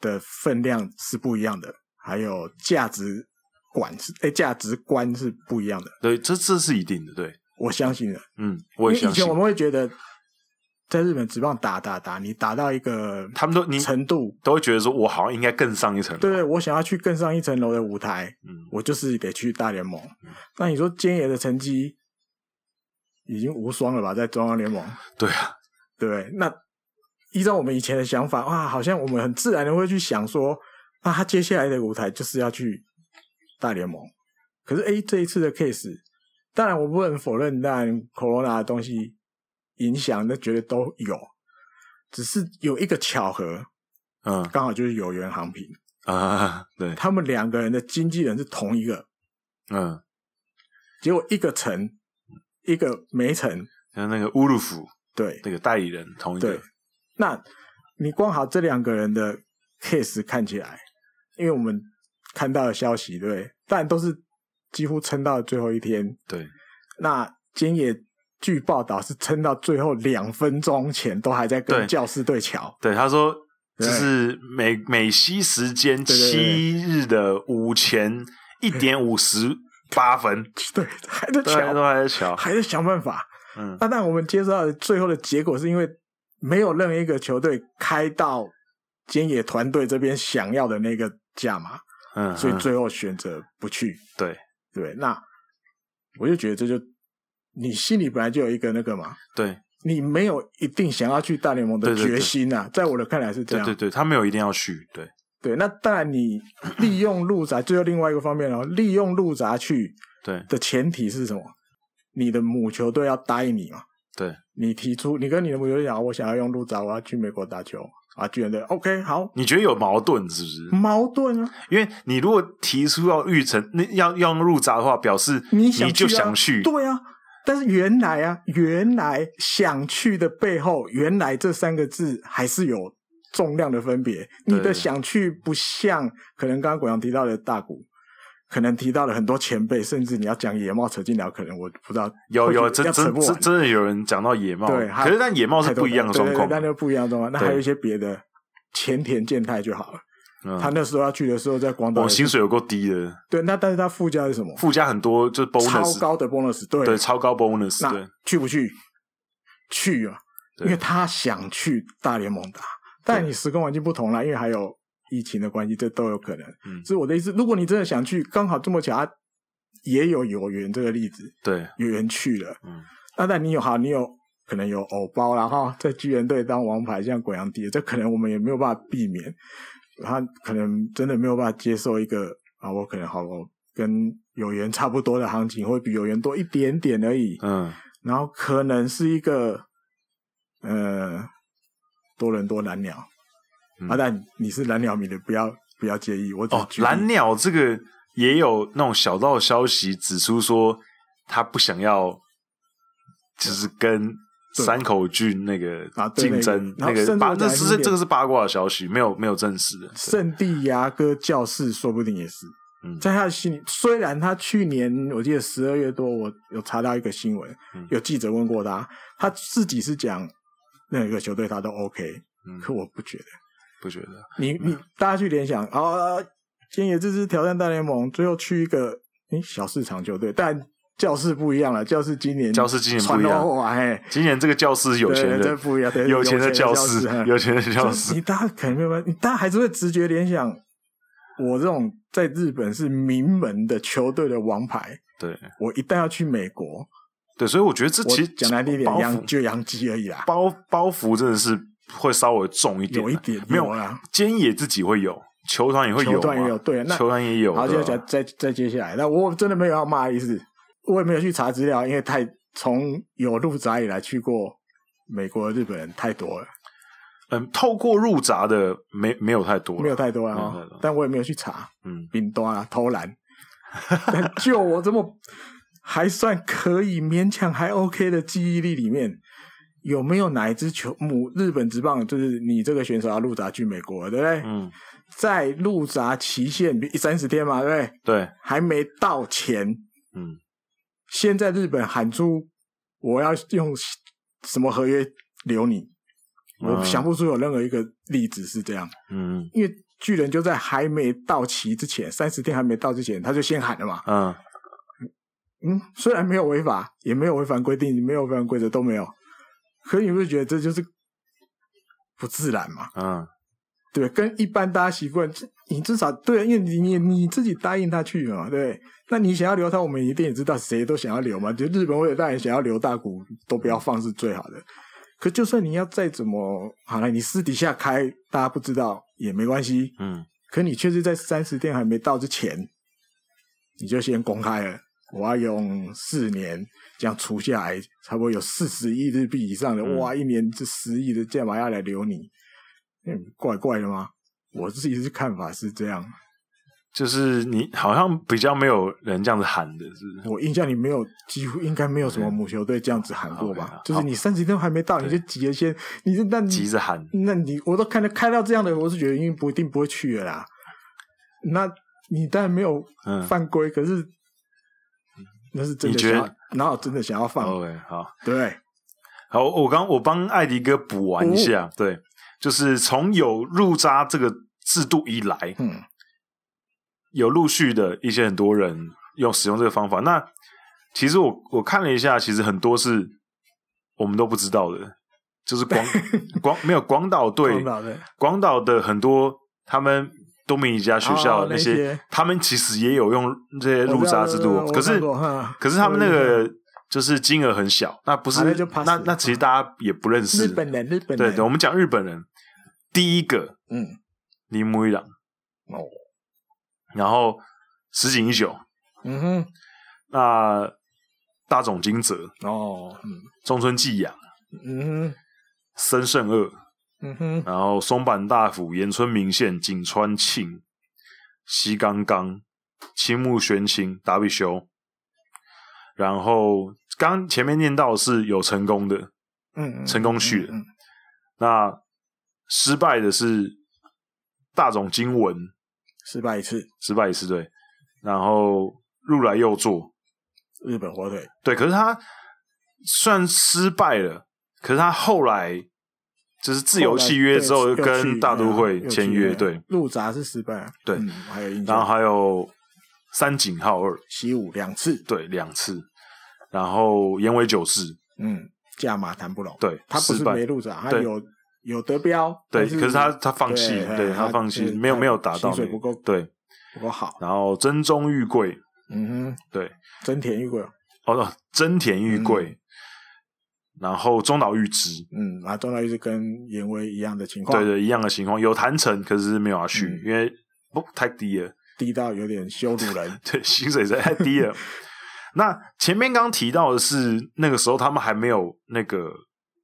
的分量是不一样的。还有价值观是哎价值观是不一样的。对，这这是一定的，对，我相信的。嗯，我也相信。以前我们会觉得。在日本职棒打打打，你打到一个他们都你程度都会觉得说，我好像应该更上一层楼。对，我想要去更上一层楼的舞台，嗯，我就是得去大联盟。嗯、那你说菅野的成绩已经无双了吧？在中央联盟，对啊，对。那依照我们以前的想法，哇，好像我们很自然的会去想说，那，他接下来的舞台就是要去大联盟。可是，哎，这一次的 case，当然我不能否认，当然 Corona 的东西。影响那绝对都有，只是有一个巧合，嗯，刚好就是有缘航平啊，[laughs] 对，他们两个人的经纪人是同一个，嗯，结果一个成，一个没成，像那个乌鲁夫，对，那个代理人同一个，对，那你光好这两个人的 case 看起来，因为我们看到的消息，对，但都是几乎撑到了最后一天，对，那今野。据报道是撑到最后两分钟前都还在跟教士对桥。对，他说就是美美西时间七日的午前一点五十八分，[laughs] 对，还在桥，都还在桥，还在想办法。嗯，那但我们接受到的最后的结果是因为没有任何一个球队开到菅野团队这边想要的那个价码，嗯，所以最后选择不去。对对，那我就觉得这就。你心里本来就有一个那个嘛，对，你没有一定想要去大联盟的决心呐、啊，在我的看来是这样，对对对，他没有一定要去，对对，那当然你利用路闸，最后另外一个方面哦，利用路闸去，对的前提是什么？你的母球队要答应你嘛，对，你提出，你跟你的母球队讲，我想要用路闸，我要去美国打球啊，巨人队 OK 好，你觉得有矛盾是不是？矛盾啊，因为你如果提出要预成，那要要用入闸的话，表示你想、啊、你就想去，对啊。但是原来啊，原来想去的背后，原来这三个字还是有重量的分别。你的想去不像可能刚刚滚阳提到的大谷，可能提到了很多前辈，甚至你要讲野猫扯进来，可能我不知道有有真真真的有人讲到野猫，对，可是但野猫是不一样的状况，那就不一样的状况。那还有一些别的前田健太就好了。嗯、他那时候要去的时候，在广岛，我，薪水有够低的。对，那但是他附加是什么？附加很多，就是 bonus，超高的 bonus，对，对，超高 bonus。那去不去？去啊，因为他想去大联盟打。但你时空环境不同了，因为还有疫情的关系，这都有可能。嗯，所以我的意思，如果你真的想去，刚好这么巧，他也有有缘这个例子，对，有缘去了。嗯，那但你有好，你有可能有偶包了哈，在巨人队当王牌，像鬼阳帝，这可能我们也没有办法避免。他可能真的没有办法接受一个啊，我可能好跟有缘差不多的行情，会比有缘多一点点而已。嗯，然后可能是一个呃多伦多蓝鸟、嗯、啊，但你是蓝鸟迷的，不要不要介意。我哦，蓝鸟这个也有那种小道消息指出说，他不想要，就是跟。山口俊那个啊竞争，那个八，那是这个是八卦的消息，没有没有证实的。圣地牙哥教士说不定也是，嗯，在他的心里，虽然他去年我记得十二月多，我有查到一个新闻，嗯、有记者问过他，他自己是讲那个球队他都 OK，嗯，可我不觉得，不觉得。你你大家去联想啊，菅野这支挑战大联盟，最后去一个诶小市场球队，但。教室不一样了，教室今年教室今年不一样，哎，今年这个教室有钱的不一样，有钱的教室，有钱的教室。你大家可能没有办法，你大家还是会直觉联想，我这种在日本是名门的球队的王牌，对，我一旦要去美国，对，所以我觉得这其实讲难听点，洋就洋基而已啦，包包袱真的是会稍微重一点，有一点没有啦，菅野自己会有，球团也会有，球团也有，对，那球团也有。好，接下来再再接下来，那我真的没有要骂的意思。我也没有去查资料，因为太从有入闸以来去过美国日本人太多了。嗯，透过入闸的没没有太多，没有太多啊。但我也没有去查。嗯，顶端啊，偷懒。[laughs] 但就我这么还算可以勉强还 OK 的记忆力里面，有没有哪一支球母日本职棒，就是你这个选手要入闸去美国，对不对？嗯，在入闸期限三十天嘛，对不对？对，还没到前，嗯。先在日本喊出我要用什么合约留你，嗯、我想不出有任何一个例子是这样。嗯，因为巨人就在还没到期之前，三十天还没到之前，他就先喊了嘛。嗯嗯，虽然没有违法，也没有违反规定，没有违反规则都没有，可你会觉得这就是不自然嘛？嗯，对，跟一般大家习惯，你至少对，因为你你你自己答应他去嘛，对。那你想要留他，我们一定也知道，谁都想要留嘛。就日本为了大人想要留大谷，都不要放是最好的。可就算你要再怎么好了，你私底下开，大家不知道也没关系。嗯。可你确实在三十天还没到之前，你就先公开了。我要用四年这样除下来，差不多有四十亿日币以上的，嗯、哇，一年这十亿的，干嘛要来留你？嗯，怪怪的吗？我自己是看法是这样。就是你好像比较没有人这样子喊的，是不是？我印象里没有，几乎应该没有什么母球队这样子喊过吧？Okay, 就是你三十天还没到，你就急着先，你就那你急着喊，那你我都看到开到这样的，我是觉得因为不一定不会去了啦。那你当然没有犯规，嗯、可是那是真的想要，哪有真的想要放？OK，好，对，好，我刚我帮艾迪哥补完一下，哦、对，就是从有入扎这个制度以来，嗯。有陆续的一些很多人用使用这个方法，那其实我我看了一下，其实很多是我们都不知道的，就是广 [laughs] 广没有广岛队，广岛的很多他们多米尼加学校的那些，哦、那些。他们其实也有用这些入札制度，可是可是他们那个就是金额很小，那不是那那其实大家也不认识。日本人，日本人。对对，我们讲日本人。第一个嗯，铃木一朗哦。然后石井一久，嗯哼，那大冢金泽。哦，嗯，中村纪洋，嗯哼，森胜二，嗯哼，然后松坂大辅、岩村明宪、井川庆、西冈刚、青木玄清、达比修，然后刚前面念到是有成功的，嗯，嗯，成功去的，那失败的是大冢经文。失败一次，失败一次，对。然后入来又做日本火腿，对。可是他算失败了，可是他后来就是自由契约之后，又跟大都会签约，对。入札是失败，对。嗯、还有印象，然后还有三井浩二西武两次，对，两次。然后岩尾久志，嗯，价码谈不拢，对，他不是没入札，他有。有得标，对，可是他他放弃，对他放弃，没有没有达到，薪水不够，对，不够好。然后真宗玉贵，嗯哼，对，真田玉贵，哦，真田玉贵，然后中岛玉之，嗯，啊，中岛玉之跟岩尾一样的情况，对对，一样的情况，有谈成，可是没有要续，因为不太低了，低到有点羞辱人，[laughs] 对，薪水实在太低了。[laughs] 那前面刚提到的是那个时候他们还没有那个。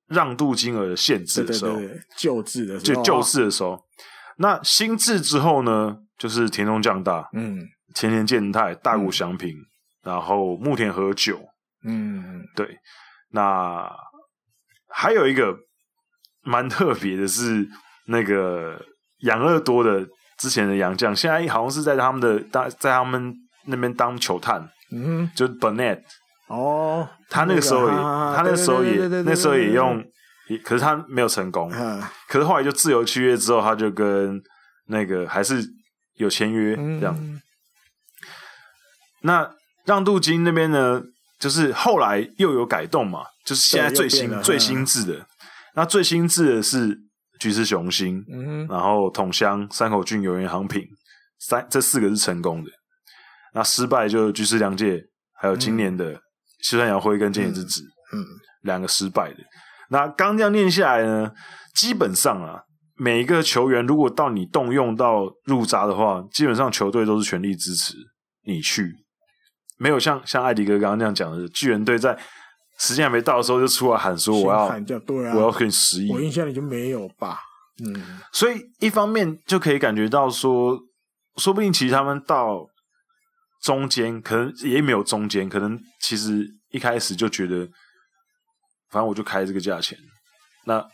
让渡金额的限制的时候，旧制的就旧制的时候，那新制之后呢，就是田中将大，嗯，前田健太、大谷祥平，嗯、然后木田和久，嗯，对，那还有一个蛮特别的是那个养乐多的之前的洋将，现在好像是在他们的当在他们那边当球探，嗯，就是 Burnett。哦，他那个时候也，他那个时候也，那时候也用，可是他没有成功。可是后来就自由契约之后，他就跟那个还是有签约这样。那让渡金那边呢，就是后来又有改动嘛，就是现在最新最新制的。那最新制的是菊池雄心，然后桶乡、山口俊、有原航平，三这四个是成功的。那失败就菊池良介，还有今年的。西川遥辉跟菅野之子，嗯，嗯，两个失败的。那刚这样念下来呢，基本上啊，每一个球员如果到你动用到入闸的话，基本上球队都是全力支持你去，没有像像艾迪哥刚刚那样讲的，巨人队在时间还没到的时候就出来喊说我要，对啊，我要给你十亿。我印象里就没有吧，嗯，所以一方面就可以感觉到说，说不定其实他们到。中间可能也没有中间，可能其实一开始就觉得，反正我就开这个价钱。那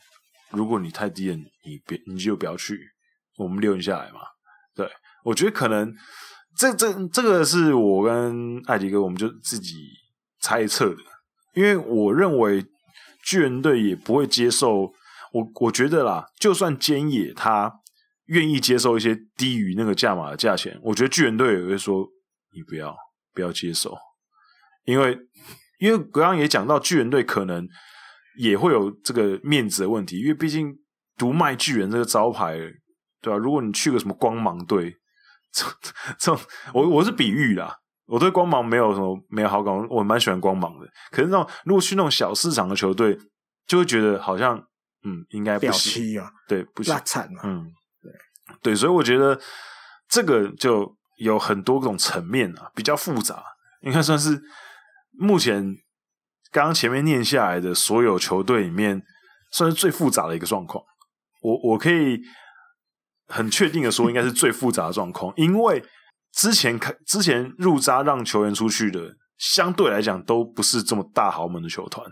如果你太低了，你别你就不要去，我们留你下来嘛。对，我觉得可能这这这个是我跟艾迪哥，我们就自己猜测的，因为我认为巨人队也不会接受。我我觉得啦，就算菅野他愿意接受一些低于那个价码的价钱，我觉得巨人队也会说你不要不要接受，因为因为刚刚也讲到巨人队可能也会有这个面子的问题，因为毕竟独卖巨人这个招牌，对吧、啊？如果你去个什么光芒队，这这种我我是比喻啦，我对光芒没有什么没有好感，我蛮喜欢光芒的。可是那种如果去那种小市场的球队，就会觉得好像嗯应该不行啊，对，不行，惨嘛，嗯。对，所以我觉得这个就有很多种层面啊，比较复杂，应该算是目前刚刚前面念下来的所有球队里面，算是最复杂的一个状况。我我可以很确定的说，应该是最复杂的状况，因为之前开之前入札让球员出去的，相对来讲都不是这么大豪门的球团，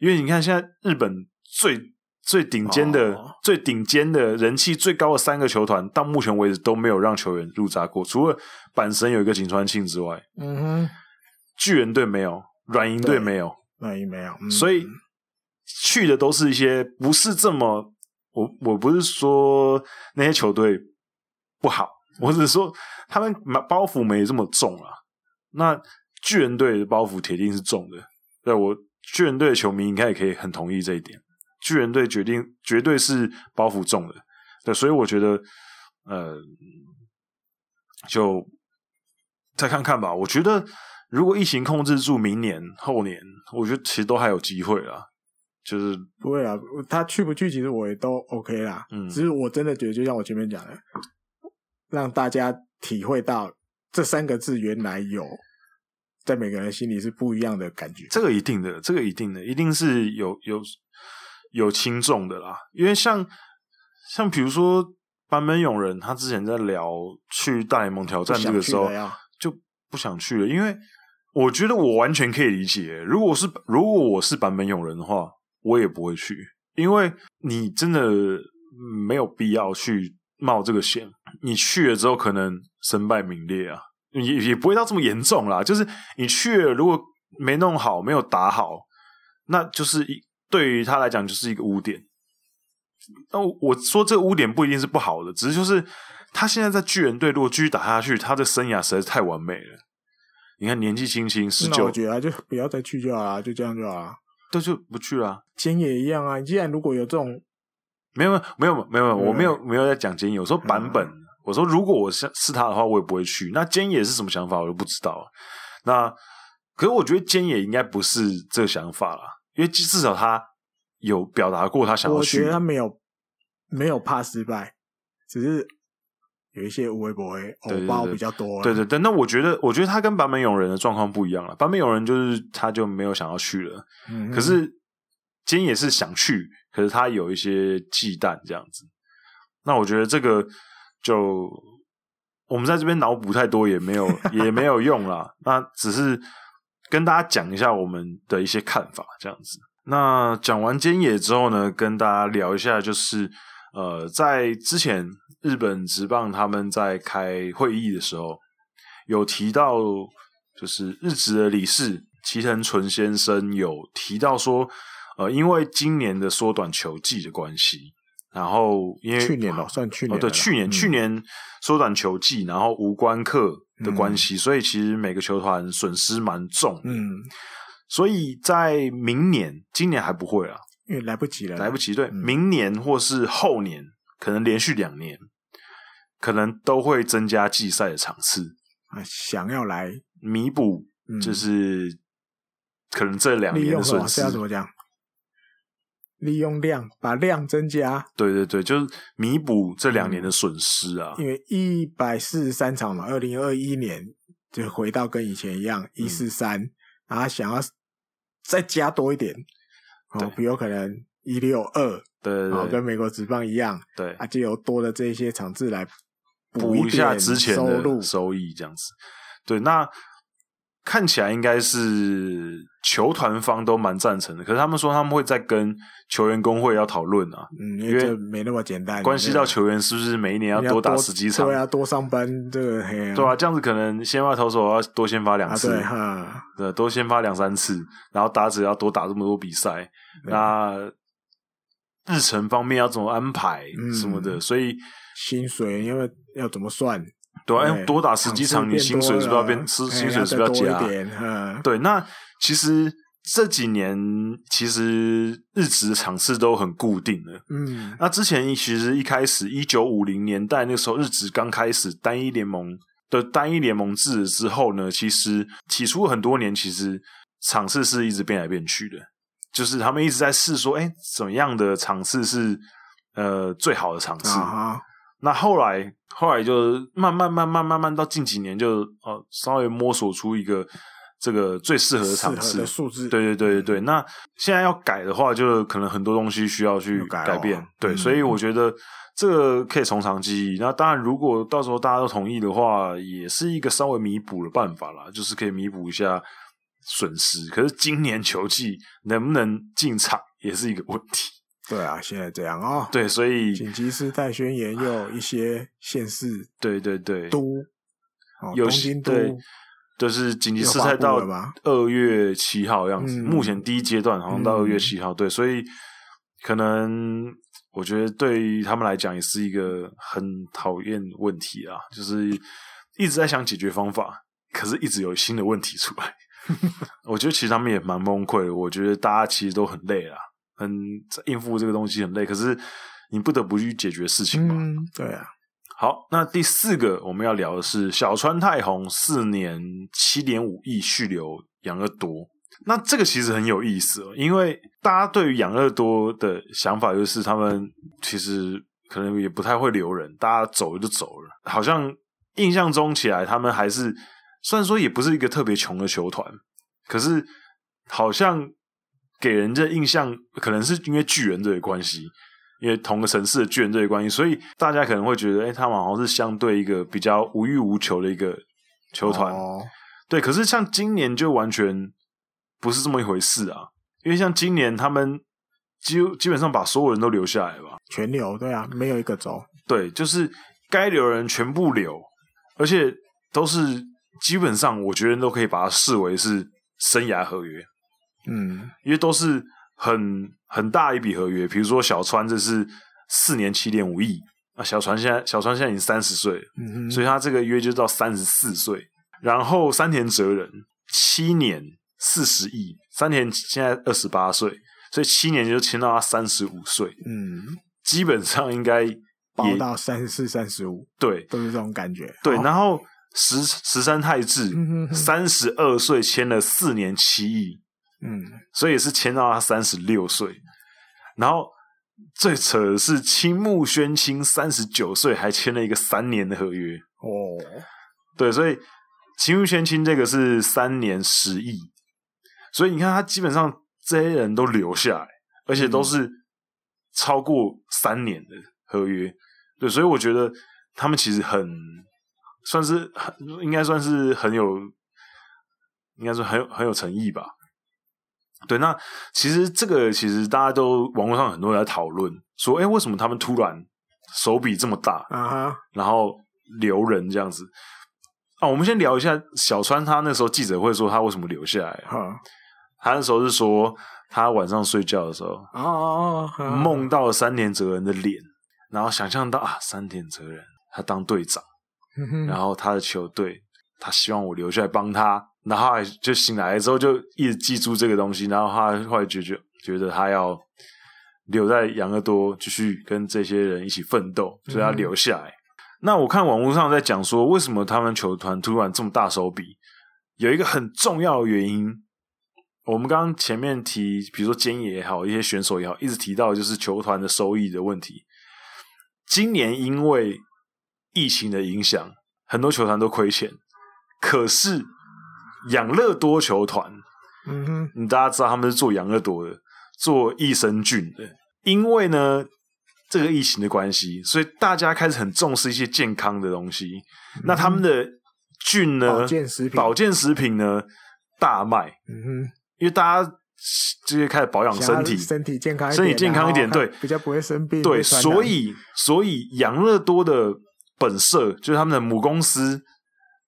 因为你看现在日本最。最顶尖的、oh. 最顶尖的人气最高的三个球团，到目前为止都没有让球员入闸过，除了阪神有一个井川庆之外，嗯哼，巨人队没有，软银队没有，软银没有，嗯、所以去的都是一些不是这么，我我不是说那些球队不好，[laughs] 我只是说他们包袱没这么重啊。那巨人队的包袱铁定是重的，对，我巨人队的球迷应该也可以很同意这一点。巨人队决定绝对是包袱重的，对，所以我觉得，呃，就再看看吧。我觉得如果疫情控制住，明年后年，我觉得其实都还有机会啦。就是不会啊，他去不去，其实我也都 OK 啦。嗯，只是我真的觉得，就像我前面讲的，让大家体会到这三个字原来有在每个人心里是不一样的感觉。这个一定的，这个一定的，一定是有有。有轻重的啦，因为像像比如说坂本勇人，他之前在聊去大联盟挑战这个时候，就不想去了。因为我觉得我完全可以理解，如果是如果我是坂本勇人的话，我也不会去，因为你真的没有必要去冒这个险。你去了之后，可能身败名裂啊，也也不会到这么严重啦。就是你去了，如果没弄好，没有打好，那就是一。对于他来讲，就是一个污点。那我说这个污点不一定是不好的，只是就是他现在在巨人队，如果继续打下去，他的生涯实在是太完美了。你看年纪轻轻十九，我觉得就不要再去就好了，就这样就好了，都就不去了。菅野一样啊，既然如果有这种，没有没有没有没有，我没有没有在讲菅野。我说版本，嗯、我说如果我是是他的话，我也不会去。那坚野是什么想法，我就不知道。那可是我觉得坚野应该不是这个想法啦。因为至少他有表达过他想要去，我觉得他没有没有怕失败，只是有一些有的没的偶包比较多。对对对，那我觉得我觉得他跟坂本勇人的状况不一样了。坂本勇人就是他就没有想要去了，嗯、可是今天也是想去，可是他有一些忌惮这样子。那我觉得这个就我们在这边脑补太多也没有也没有用啦。[laughs] 那只是。跟大家讲一下我们的一些看法，这样子。那讲完菅野之后呢，跟大家聊一下，就是呃，在之前日本职棒他们在开会议的时候，有提到，就是日职的理事齐藤纯先生有提到说，呃，因为今年的缩短球季的关系，然后因为去年哦，算去年，哦，对，去年，嗯，去年缩短球季，然后无关客。的关系，嗯、所以其实每个球团损失蛮重。嗯，所以在明年，今年还不会啊，因为来不及了，来不及。对，嗯、明年或是后年，可能连续两年，可能都会增加季赛的场次。啊，想要来弥补，就是可能这两年的损失。要怎么讲？利用量，把量增加。对对对，就是弥补这两年的损失啊。嗯、因为一百四十三场嘛，二零二一年就回到跟以前一样一四三，然后想要再加多一点，哦对，比如可能一六二，对对对，跟美国职棒一样，对啊，就有多的这些场次来补一,一下之前的收益，这样子。对，那。看起来应该是球团方都蛮赞成的，可是他们说他们会再跟球员工会要讨论啊，嗯，因为没那么简单，关系到球员是不是每一年要多打十几场，对啊，多上班这个黑啊，对啊，这样子可能先发投手要多先发两次，啊、对哈，对，多先发两三次，然后打者要多打这么多比赛，那日程方面要怎么安排什么的，嗯、所以薪水因为要怎么算？对，哎，多打十几场，你薪水是不是要变？是薪水是不是要加？嗯，对，那其实。这几年其实日职的场次都很固定的。嗯，那之前其实一开始一九五零年代那个时候，日职刚开始单一联盟的单一联盟制之后呢，其实起初很多年其实场次是一直变来变去的，就是他们一直在试说，哎，怎么样的场次是呃最好的场次？啊、那后来后来就慢慢慢慢慢慢到近几年就呃稍微摸索出一个。这个最适合的场次的数字，对对对对对。那现在要改的话，就可能很多东西需要去改变。改对、嗯，所以我觉得这个可以从长计议。那当然，如果到时候大家都同意的话，也是一个稍微弥补的办法啦，就是可以弥补一下损失。可是今年球季能不能进场，也是一个问题。对啊，现在这样啊、哦。对，所以紧急事态宣言又有一些县市，对对对，都，哦、东京都。就是紧急事态到二月七号样子，目前第一阶段好像到二月七号，对，所以可能我觉得对于他们来讲也是一个很讨厌问题啊，就是一直在想解决方法，可是一直有新的问题出来。[laughs] 我觉得其实他们也蛮崩溃的，我觉得大家其实都很累啦，很应付这个东西很累，可是你不得不去解决事情嘛，嗯，对啊。好，那第四个我们要聊的是小川太宏四年七点五亿续留养乐多。那这个其实很有意思哦，因为大家对于养乐多的想法就是他们其实可能也不太会留人，大家走了就走了。好像印象中起来，他们还是虽然说也不是一个特别穷的球团，可是好像给人的印象可能是因为巨人队的关系。因为同个城市的巨人队的关系，所以大家可能会觉得，哎，他们好像是相对一个比较无欲无求的一个球团。哦。对，可是像今年就完全不是这么一回事啊！因为像今年他们基基本上把所有人都留下来吧，全留，对啊，没有一个走。对，就是该留人全部留，而且都是基本上我觉得都可以把它视为是生涯合约。嗯，因为都是。很很大一笔合约，比如说小川这是四年七点五亿啊，小川现在小川现在已经三十岁所以他这个约就到三十四岁。然后山田哲人七年四十亿，三田现在二十八岁，所以七年就签到他三十五岁，嗯，基本上应该也包到三十四、三十五，对，都是这种感觉。对，然后十十三太治三十二岁签了四年七亿。嗯，所以也是签到他三十六岁，然后最扯的是青木宣清三十九岁还签了一个三年的合约。哦，对，所以青木宣清这个是三年十亿，所以你看他基本上这些人都留下来，而且都是超过三年的合约，对，所以我觉得他们其实很算是很应该算是很有，应该说很有很有诚意吧。对，那其实这个其实大家都网络上很多人在讨论说，哎，为什么他们突然手笔这么大啊？Uh -huh. 然后留人这样子啊？我们先聊一下小川，他那时候记者会说他为什么留下来哈？Uh -huh. 他那时候是说他晚上睡觉的时候梦到了山田哲人的脸，然后想象到啊，山田哲人他当队长，uh. 然后他的球队，他希望我留下来帮他。然后就醒来之后就一直记住这个东西，然后他后来觉觉觉得他要留在养乐多继续跟这些人一起奋斗，所以他留下来。嗯。那我看网络上在讲说，为什么他们球团突然这么大手笔？有一个很重要的原因，我们刚刚前面提，比如说菅野也好，一些选手也好，一直提到就是球团的收益的问题。今年因为疫情的影响，很多球团都亏钱，可是。养乐多球团，嗯哼，你大家知道他们是做养乐多的，做益生菌的。因为呢，这个疫情的关系，所以大家开始很重视一些健康的东西。嗯、那他们的菌呢，保健食品，保健食品呢大卖。嗯哼，因为大家这些开始保养身体，身体健康身体健康一点，对，比较不会生病。对，所以所以养乐多的本社就是他们的母公司。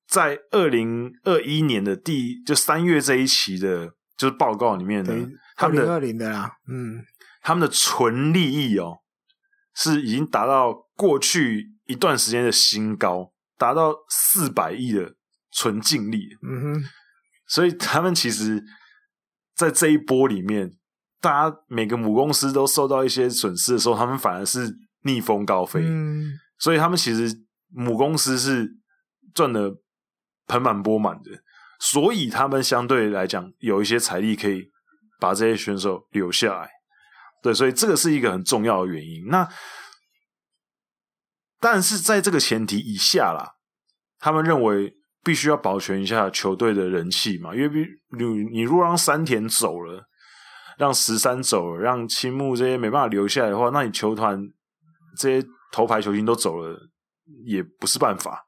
在二零二一年的第就三月这一期的，就是报告里面的，他们的二零的啦，嗯，他们的纯利益哦，是已经达到过去一段时间的新高，达到四百亿的纯净利。嗯哼，所以他们其实，在这一波里面，大家每个母公司都受到一些损失的时候，他们反而是逆风高飞。嗯，所以他们其实母公司是赚得盆满钵满的，所以他们相对来讲有一些财力可以把这些选手留下来。对，所以这个是一个很重要的原因。那但是在这个前提以下啦，他们认为。必须要保全一下球队的人气嘛，因为比你你如果让山田走了，让十三走了，让青木这些没办法留下来的话，那你球团这些头牌球星都走了，也不是办法。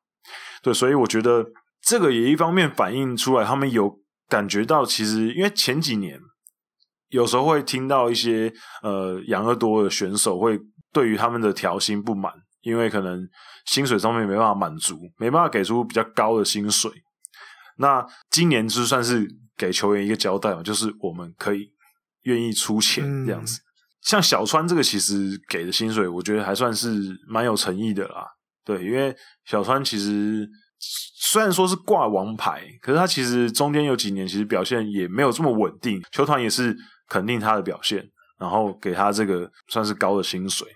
对，所以我觉得这个也一方面反映出来，他们有感觉到，其实因为前几年有时候会听到一些呃养乐多的选手会对于他们的调薪不满。因为可能薪水上面没办法满足，没办法给出比较高的薪水。那今年就算是给球员一个交代嘛，就是我们可以愿意出钱这样子。嗯、像小川这个其实给的薪水，我觉得还算是蛮有诚意的啦。对，因为小川其实虽然说是挂王牌，可是他其实中间有几年其实表现也没有这么稳定，球团也是肯定他的表现，然后给他这个算是高的薪水。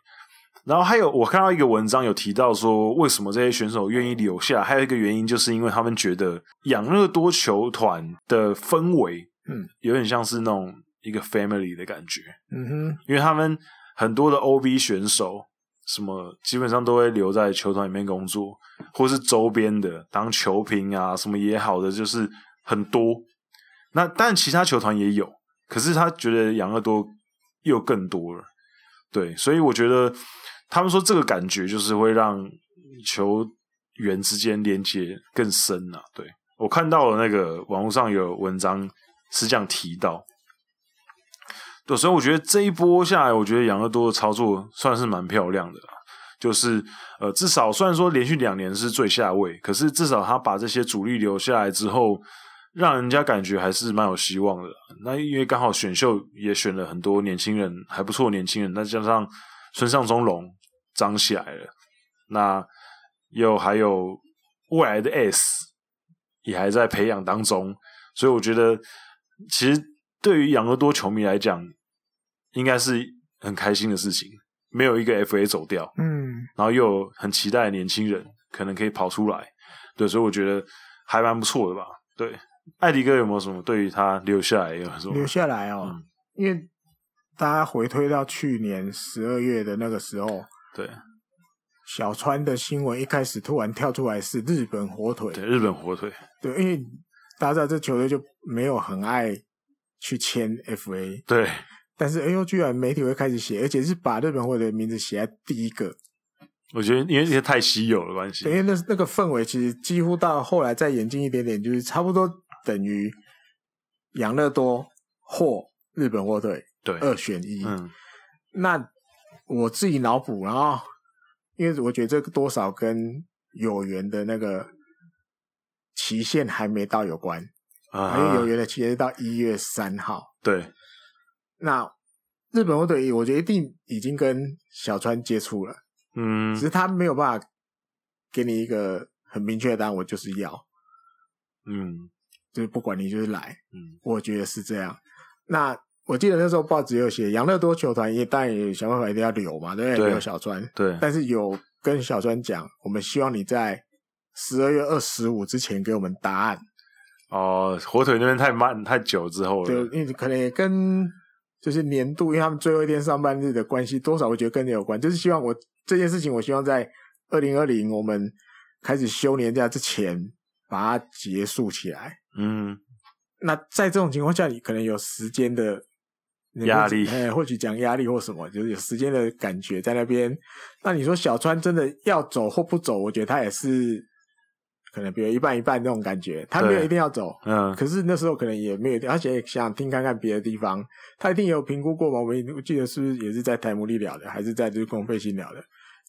然后还有，我看到一个文章有提到说，为什么这些选手愿意留下？还有一个原因，就是因为他们觉得养乐多球团的氛围，嗯，有点像是那种一个 family 的感觉，嗯哼，因为他们很多的 OB 选手，什么基本上都会留在球团里面工作，或是周边的当球评啊，什么也好的，就是很多。那当然其他球团也有，可是他觉得养乐多又更多了，对，所以我觉得。他们说这个感觉就是会让球员之间连接更深啊。对，我看到了那个网络上有文章是这样提到，对，所以我觉得这一波下来，我觉得养乐多的操作算是蛮漂亮的。就是呃，至少虽然说连续两年是最下位，可是至少他把这些主力留下来之后，让人家感觉还是蛮有希望的。那因为刚好选秀也选了很多年轻人，还不错年轻人，再加上村上宗隆。长起来了，那又还有未来的 S 也还在培养当中，所以我觉得其实对于养乐多球迷来讲，应该是很开心的事情。没有一个 FA 走掉，嗯，然后又有很期待的年轻人可能可以跑出来，对，所以我觉得还蛮不错的吧。对，艾迪哥有没有什么对于他留下来有什么？留下来哦，嗯，因为大家回推到去年十二月的那个时候。对，小川的新闻一开始突然跳出来是日本火腿，对，日本火腿，对，因为大家知道这球队就没有很爱去签 FA，对，但是哎呦，居然媒体会开始写，而且是把日本货的名字写在第一个。我觉得因为这些太稀有的关系，因为那那个氛围其实几乎到后来再演进一点点，就是差不多等于养乐多或日本火腿，对，二选一，嗯，那。我自己脑补，然后因为我觉得这个多少跟有缘的那个期限还没到有关啊，因为有缘的期限是到一月三号。对，那日本火腿我觉得一定已经跟小川接触了，嗯，只是他没有办法给你一个很明确的答案，我就是要，嗯，就是不管你就是来，嗯，我觉得是这样。那。我记得那时候报纸有写，养乐多球团也当然也想办法一定要留嘛，对不对？留小川，对。但是有跟小川讲，我们希望你在十二月二十五之前给我们答案。哦，火腿那边太慢太久之后了。对，因为可能也跟就是年度，因为他们最后一天上班日的关系，多少我觉得跟你有关。就是希望我这件事情，我希望在二零二零我们开始休年假之前把它结束起来。嗯。那在这种情况下，你可能有时间的。压力，哎，或许讲压力或什么，就是有时间的感觉在那边。那你说小川真的要走或不走？我觉得他也是可能比如一半一半那种感觉，他没有一定要走，嗯。可是那时候可能也没有，而且想听看看别的地方，他一定有评估过嘛？我们我记得是不是也是在台姆利聊的，还是在就是公费心聊的？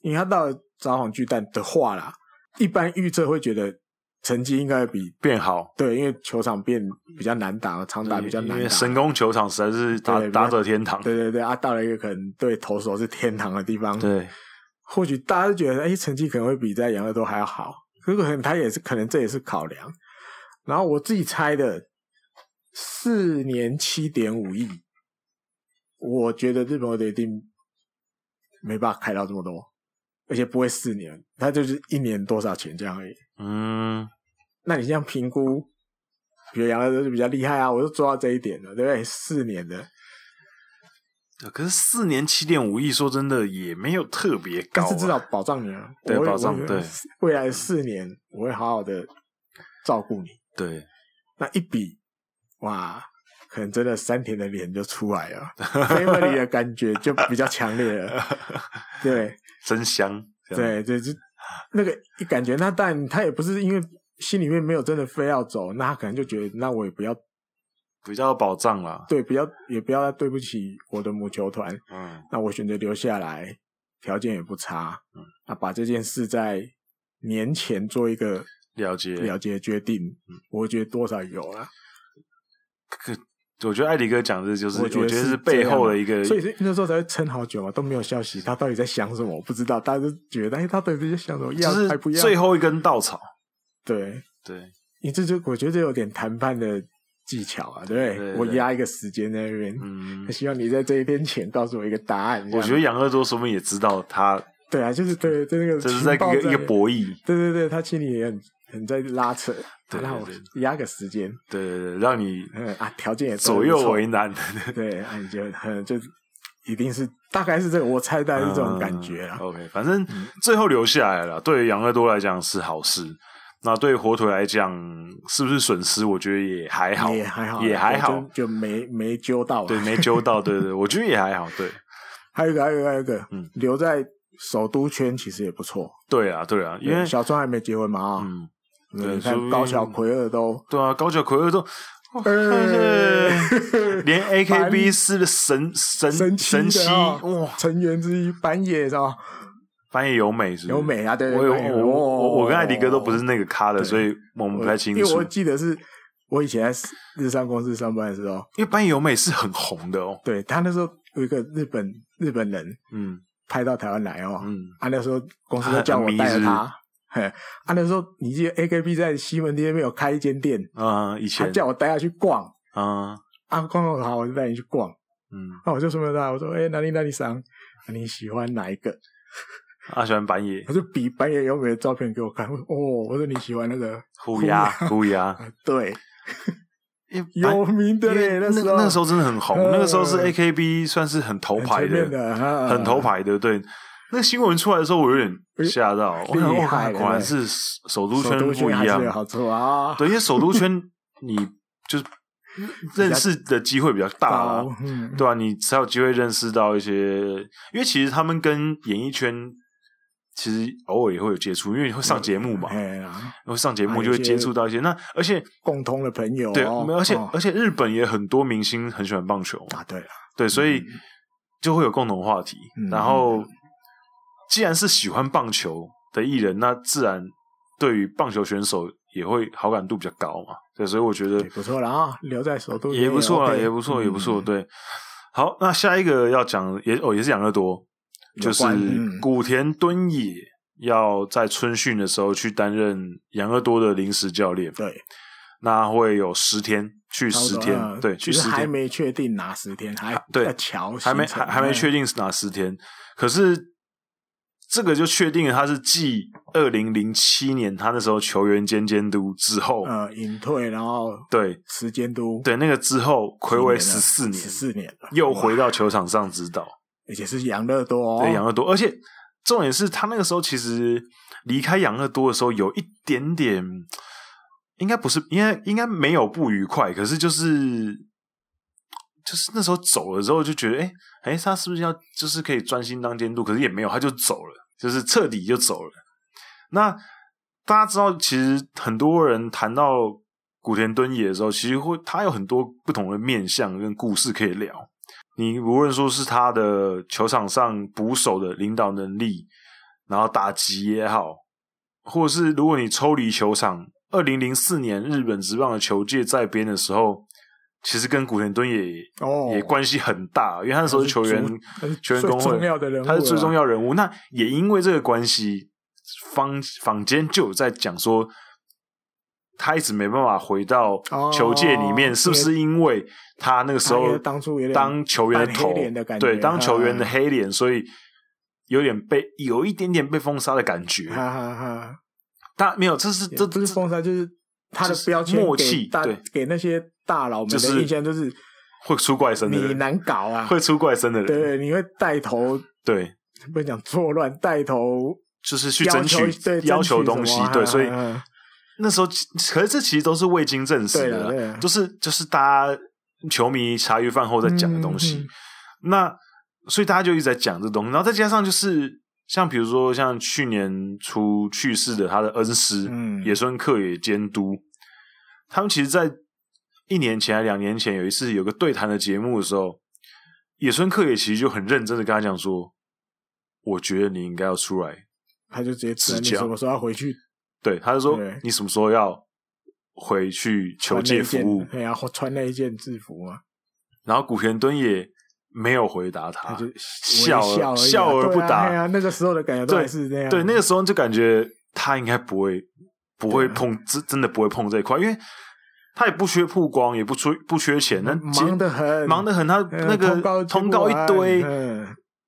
因为他到了札幌巨蛋的话啦，一般预测会觉得成绩应该比变好。对，因为球场变比较难打，长打比较难打。因为神宫球场实在是打打者天堂。对对对啊，到了一个可能对投手是天堂的地方。对，或许大家都觉得，哎，成绩可能会比在养乐多还要好。可是可能他也是，可能这也是考量。然后我自己猜的，四年七点五亿，我觉得日本队一定没办法开到这么多。而且不会四年，他就是一年多少钱这样而已。嗯，那你这样评估，比如杨乐多就比较厉害啊，我就做到这一点了，对不对？四年的，可是四年七点五亿，说真的也没有特别高，啊，但是至少保障你啊，对，保障对 [laughs] 未来四年我会好好的照顾你。对，那一笔哇，可能真的三田的脸就出来了，family 的感觉就比较强烈了，[laughs] 对。真香，对对，就那个一感觉，那但他也不是因为心里面没有真的非要走，那他可能就觉得，那我也不要比较有保障了，对，比较也不要对不起我的母球团，嗯，那我选择留下来，条件也不差，嗯，那把这件事在年前做一个了解了解决定，嗯，我觉得多少有了，可。我觉得艾迪哥讲的就是，我觉得是背后的一个，所以那时候才会撑好久嘛，都没有消息，他到底在想什么？我不知道，大家都觉得，哎，他到底在想什么？要还不要？最后一根稻草。对对，你这就我觉得这有点谈判的技巧啊，对不对？我压一个时间在那边，嗯，[laughs] 希望你在这一天前告诉我一个答案。我觉得养乐多说明也知道他，对啊，就是对，对那个，这是在一个一个博弈。对对对，他心里也很很在拉扯。对，让我压个时间，对对对，让你嗯啊，条件也左右为难，对，啊，你就嗯就一定是大概是这个，我猜大概是这种感觉了。OK，反正最后留下来了，对于杨乐多来讲是好事，那对火腿来讲是不是损失？我觉得也还好，也还好，也还好，就没没揪到，对，没揪到，对对，我觉得也还好，对。[laughs] 还有一个，还有一个，还有一个，嗯，留在首都圈其实也不错。对啊，对啊，因为小川还没结婚嘛啊。嗯对，看高桥奎二都对啊，高桥奎二都，[laughs] 连 [laughs] AKB 四的神神神神七哇成员之一板野是吧？坂野由美是由美啊，对对对，我我我跟艾迪哥都不是那个咖的，所以我们不太清楚。因为我记得是我以前在日商公司上班的时候，因为坂野由美是很红的哦。对他那时候有一个日本日本人，嗯，拍到台湾来哦，嗯，啊那时候公司都叫我带着他。嘿，啊，那时候你记得 AKB 在西门町那边有开一间店？啊，以前。他叫我带他去逛。啊，啊，逛逛好，我就带你去逛，嗯，那我就说他，我说，哎，哪里哪里桑，[laughs] 你喜欢哪一个？啊，喜欢板野，他就比板野优美的照片给我看，哦，我说你喜欢那个虎牙，虎牙，[laughs] 对，[laughs] 有名的嘞，那时候那时候真的很红，那个时候是 AKB 算是很头牌的，很头牌的，对。那新闻出来的时候，我有点吓到。果然是首都圈不一样。好错啊！对，因为首都圈 [laughs] 你就是认识的机会比较大啊，对吧？你才有机会认识到一些。因为其实他们跟演艺圈其实偶尔也会有接触，因为会上节目嘛。然后上节目就会接触到一些。那而且共同的朋友，对，而且而且日本也很多明星很喜欢棒球啊。对啊对，所以就会有共同话题，然后。既然是喜欢棒球的艺人，那自然对于棒球选手也会好感度比较高嘛。对，所以我觉得不错了啊，留在首都也不错了，也不错，也不错。对，好，那下一个要讲也哦，也是养乐多，就是古田敦也要在春训的时候去担任养乐多的临时教练。对，那会有十天去十天，对，去十天。还没确定哪十天，还对，还没还还没确定是哪十天，可是。这个就确定了，他是继二零零七年他那时候球员兼监督之后，呃，隐退，然后对，时监督，对那个之后，睽违十四年，十四年了，又回到球场上指导，而且是养乐多，对养乐多，而且重点是他那个时候其实离开养乐多的时候，有一点点，应该不是，应该应该没有不愉快，可是就是。就是那时候走了之后，就觉得，哎，哎，他是不是要就是可以专心当监督？可是也没有，他就走了，就是彻底就走了。那大家知道，其实很多人谈到古田敦也的时候，其实会他有很多不同的面相跟故事可以聊。你无论说是他的球场上捕手的领导能力，然后打击也好，或者是如果你抽离球场。二零零四年日本职棒的球界在编的时候，其实跟古田敦也、哦、也关系很大，因为他那时候是球员球员工会，他是最重要人物。那也因为这个关系，坊坊间就有在讲说，他一直没办法回到球界里面，哦、是不是因为他那个时候当初当球员的头的对当球员的黑脸，所以有点被有一点点被封杀的感觉。哈哈哈，但没有，这是这不是封杀，就是他的标签默契，对，给那些。大佬们的印象就是会出怪声的人，你难搞啊！会出怪声的人，对，你会带头，对，不能讲作乱，带头就是去争取对要求东西，对，所以那时候，可是这其实都是未经证实的，就是就是大家球迷茶余饭后在讲的东西。那所以大家就一直在讲这东西，然后再加上就是像比如说像去年初去世的他的恩师，嗯，野村克也监督，他们其实，在一年前还两年前有一次有个对谈的节目的时候，野村克也其实就很认真的跟他讲说：“我觉得你应该要出来。”他就直接指教什么时候要回去？对，他就说：“你什么时候要回去求借服务？对啊，穿那一件制服啊。”然后古田敦也没有回答他，他就笑而笑而不答。那个时候的感觉都是这样。对，那个时候就感觉他应该不会不会碰，真真的不会碰这一块，因为。他也不缺曝光，也不缺不缺钱，那忙得很，忙得很。他那个通告一堆，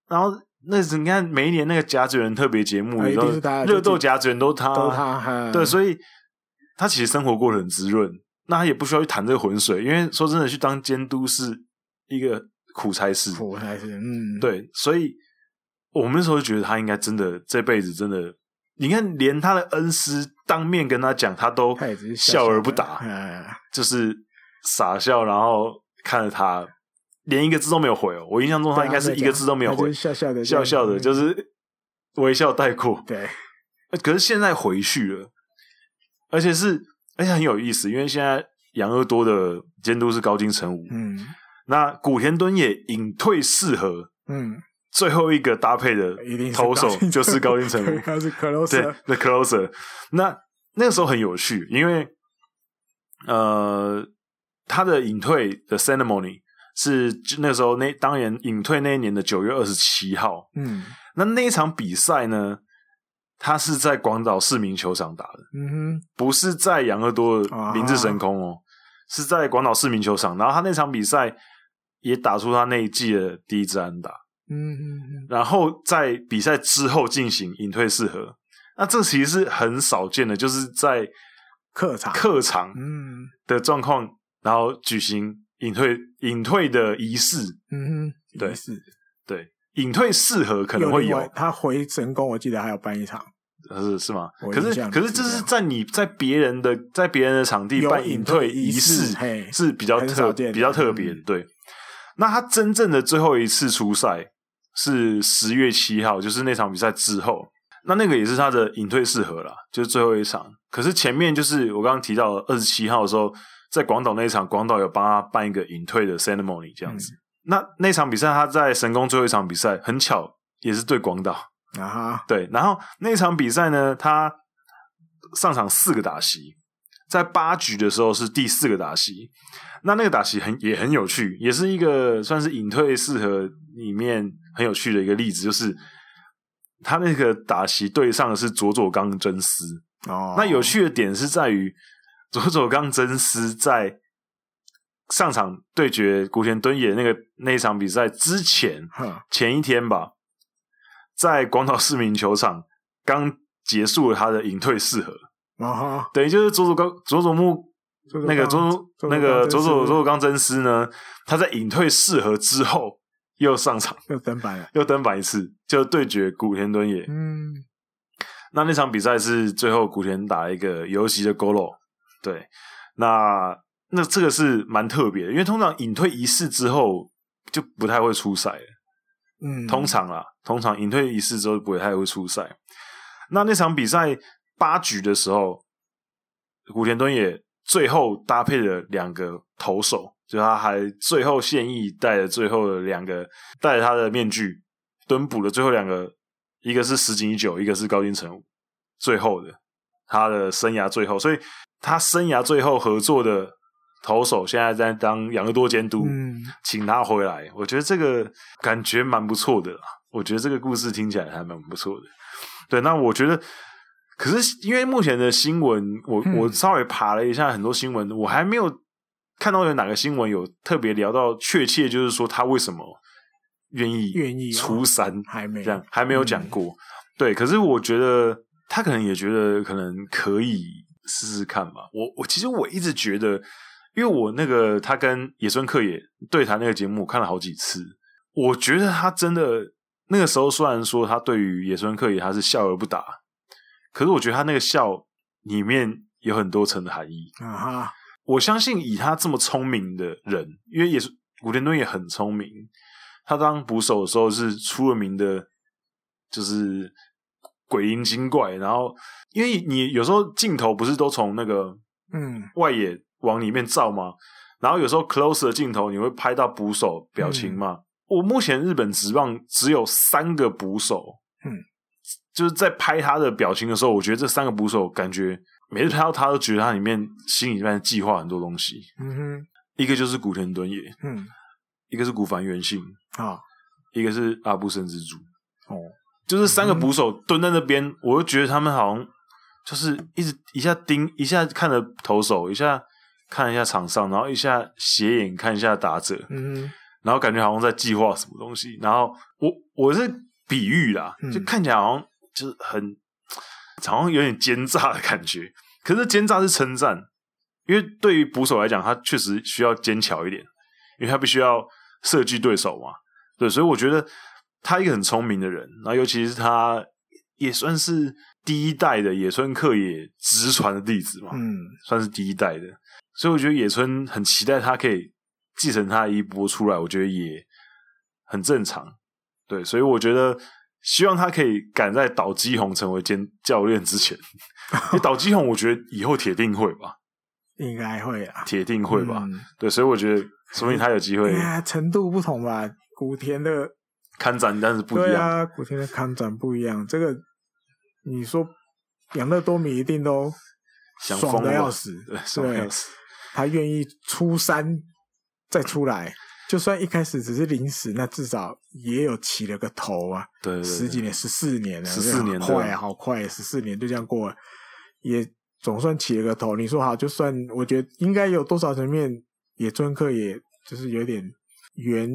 然后那是你看每一年那个甲子园特别节目，然后热斗甲子园都他，都他，对，所以他其实生活过得很滋润。那他也不需要去谈这个浑水，因为说真的，去当监督是一个苦差事，苦差事。嗯，对，所以我们那时候就觉得他应该真的这辈子真的。你看，连他的恩师当面跟他讲，他都笑而不答，就是傻笑，然后看着他，连一个字都没有回哦。我印象中，他应该是一个字都没有回，笑笑的，笑笑的，就是微笑带过。对，[laughs] 可是现在回去了，而且是而且很有意思，因为现在养乐多的监督是高金成武，嗯，那古田敦也隐退适合，嗯。最后一个搭配的投手就是高金成武，[laughs] 他是 closer，[laughs] 对，the closer。那那个时候很有趣，因为呃，他的隐退的 ceremony 是那时候那当年隐退那一年的九月二十七号。嗯，那那一场比赛呢，他是在广岛市民球场打的，嗯哼，不是在养乐多明治神宫哦，啊、是在广岛市民球场。然后他那场比赛也打出他那一季的第一支安打。嗯嗯嗯，然后在比赛之后进行隐退四合，那这其实是很少见的，就是在客场客场嗯的状况，然后举行隐退隐退的仪式，嗯哼，对是，对隐退适合可能会有，有他回神宫，我记得还有办一场，是是吗？可是可是这是在你在别人的在别人的场地办隐退仪式，是比较特比较特别，对。那他真正的最后一次出赛。是十月七号，就是那场比赛之后，那那个也是他的隐退适合了，就是最后一场。可是前面就是我刚刚提到二十七号的时候，在广岛那一场，广岛有帮他办一个隐退的 ceremony 这样子。嗯、那那场比赛他在神宫最后一场比赛，很巧也是对广岛啊哈，对。然后那场比赛呢，他上场四个打席，在八局的时候是第四个打席。那那个打席很也很有趣，也是一个算是隐退四合里面。很有趣的一个例子，就是他那个打席对上的是佐佐冈真司哦。那有趣的点是在于佐佐冈真司在上场对决古田敦也那个那一场比赛之前，前一天吧，在广岛市民球场刚结束了他的隐退四合啊，等于就是佐佐冈佐佐木那个佐佐那个佐佐佐佐冈真司呢，他在隐退四合之后。又上场，又登板了，又登板一次，就对决古田敦也。嗯，那那场比赛是最后古田打一个游击的 golo。对，那那这个是蛮特别的，因为通常隐退仪式之后就不太会出赛。嗯，通常啊，通常隐退仪式之后不太会出赛。那那场比赛八局的时候，古田敦也最后搭配了两个投手。就他还最后现役戴了最后的两个戴着他的面具蹲捕了最后两个，一个是石井一九，一个是高津臣吾，最后的他的生涯最后，所以他生涯最后合作的投手现在在当养乐多监督，嗯，请他回来，我觉得这个感觉蛮不错的。我觉得这个故事听起来还蛮不错的。对，那我觉得，可是因为目前的新闻，我、嗯、我稍微爬了一下很多新闻，我还没有看到有哪个新闻有特别聊到确切，就是说他为什么愿意愿意出山，还没这样还没有讲过。嗯、对，可是我觉得他可能也觉得可能可以试试看吧。我我其实我一直觉得，因为我那个他跟野村克也对谈那个节目，我看了好几次，我觉得他真的。那个时候虽然说他对于野村克也他是笑而不答，可是我觉得他那个笑里面有很多层的含义啊哈！我相信以他这么聪明的人，因为也是古田敦也很聪明，他当捕手的时候是出了名的，就是鬼灵精怪。然后因为你有时候镜头不是都从那个嗯外野往里面照吗？然后有时候 close 的镜头你会拍到捕手表情吗？嗯我目前日本职棒只有三个捕手，嗯，就是在拍他的表情的时候，我觉得这三个捕手感觉每次拍到他都觉得他里面心里面计划很多东西，嗯哼，一个就是古田敦也，嗯，一个是古凡元信啊，一个是阿布森之助，哦，就是三个捕手蹲在那边，我就觉得他们好像就是一直一下盯，一下看着投手，一下看一下场上，然后一下斜眼看一下打者，嗯。然后感觉好像在计划什么东西，然后我我是比喻啦，就看起来好像就是很好像有点奸诈的感觉。可是奸诈是称赞，因为对于捕手来讲，他确实需要奸巧一点，因为他必须要设计对手嘛。对，所以我觉得他一个很聪明的人，然后尤其是他也算是第一代的野村克也直传的弟子嘛，嗯，算是第一代的，所以我觉得野村很期待他可以。继承他衣钵出来，我觉得也很正常，对，所以我觉得希望他可以赶在岛基宏成为兼教练之前。[laughs] 因为岛基宏，我觉得以后铁定会吧，应该会啊，铁定会吧，嗯、对，所以我觉得说明他有机会。[laughs] 程度不同吧，古田的看展但是不一样，对啊，古田的看展不一样。这个你说养乐多米一定都爽的要死，对，爽的要死，他愿意出山。再出来，就算一开始只是临时，那至少也有起了个头啊。对，十几年，十四年了，十四年，快，好快，十四年就这样过了，也总算起了个头。你说好，就算我觉得应该有多少层面，野村克也就是有点原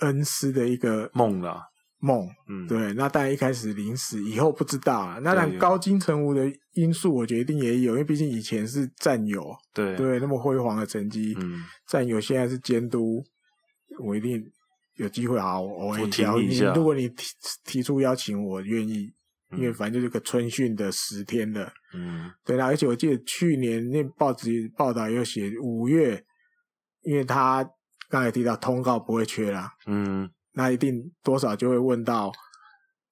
恩师的一个梦了。梦，嗯，对，那当然一开始临时，以后不知道啊。那当然高金城武的因素，我觉得一定也有，因为毕竟以前是战友，对。对，那么辉煌的成绩，嗯，战友现在是监督，我一定有机会啊，我我邀你，如果你提提出邀请，我愿意，因为反正就是个春训的十天的，嗯，对啦，而且我记得去年那报纸报道有写五月，因为他刚才提到通告不会缺啦，嗯。那一定多少就会问到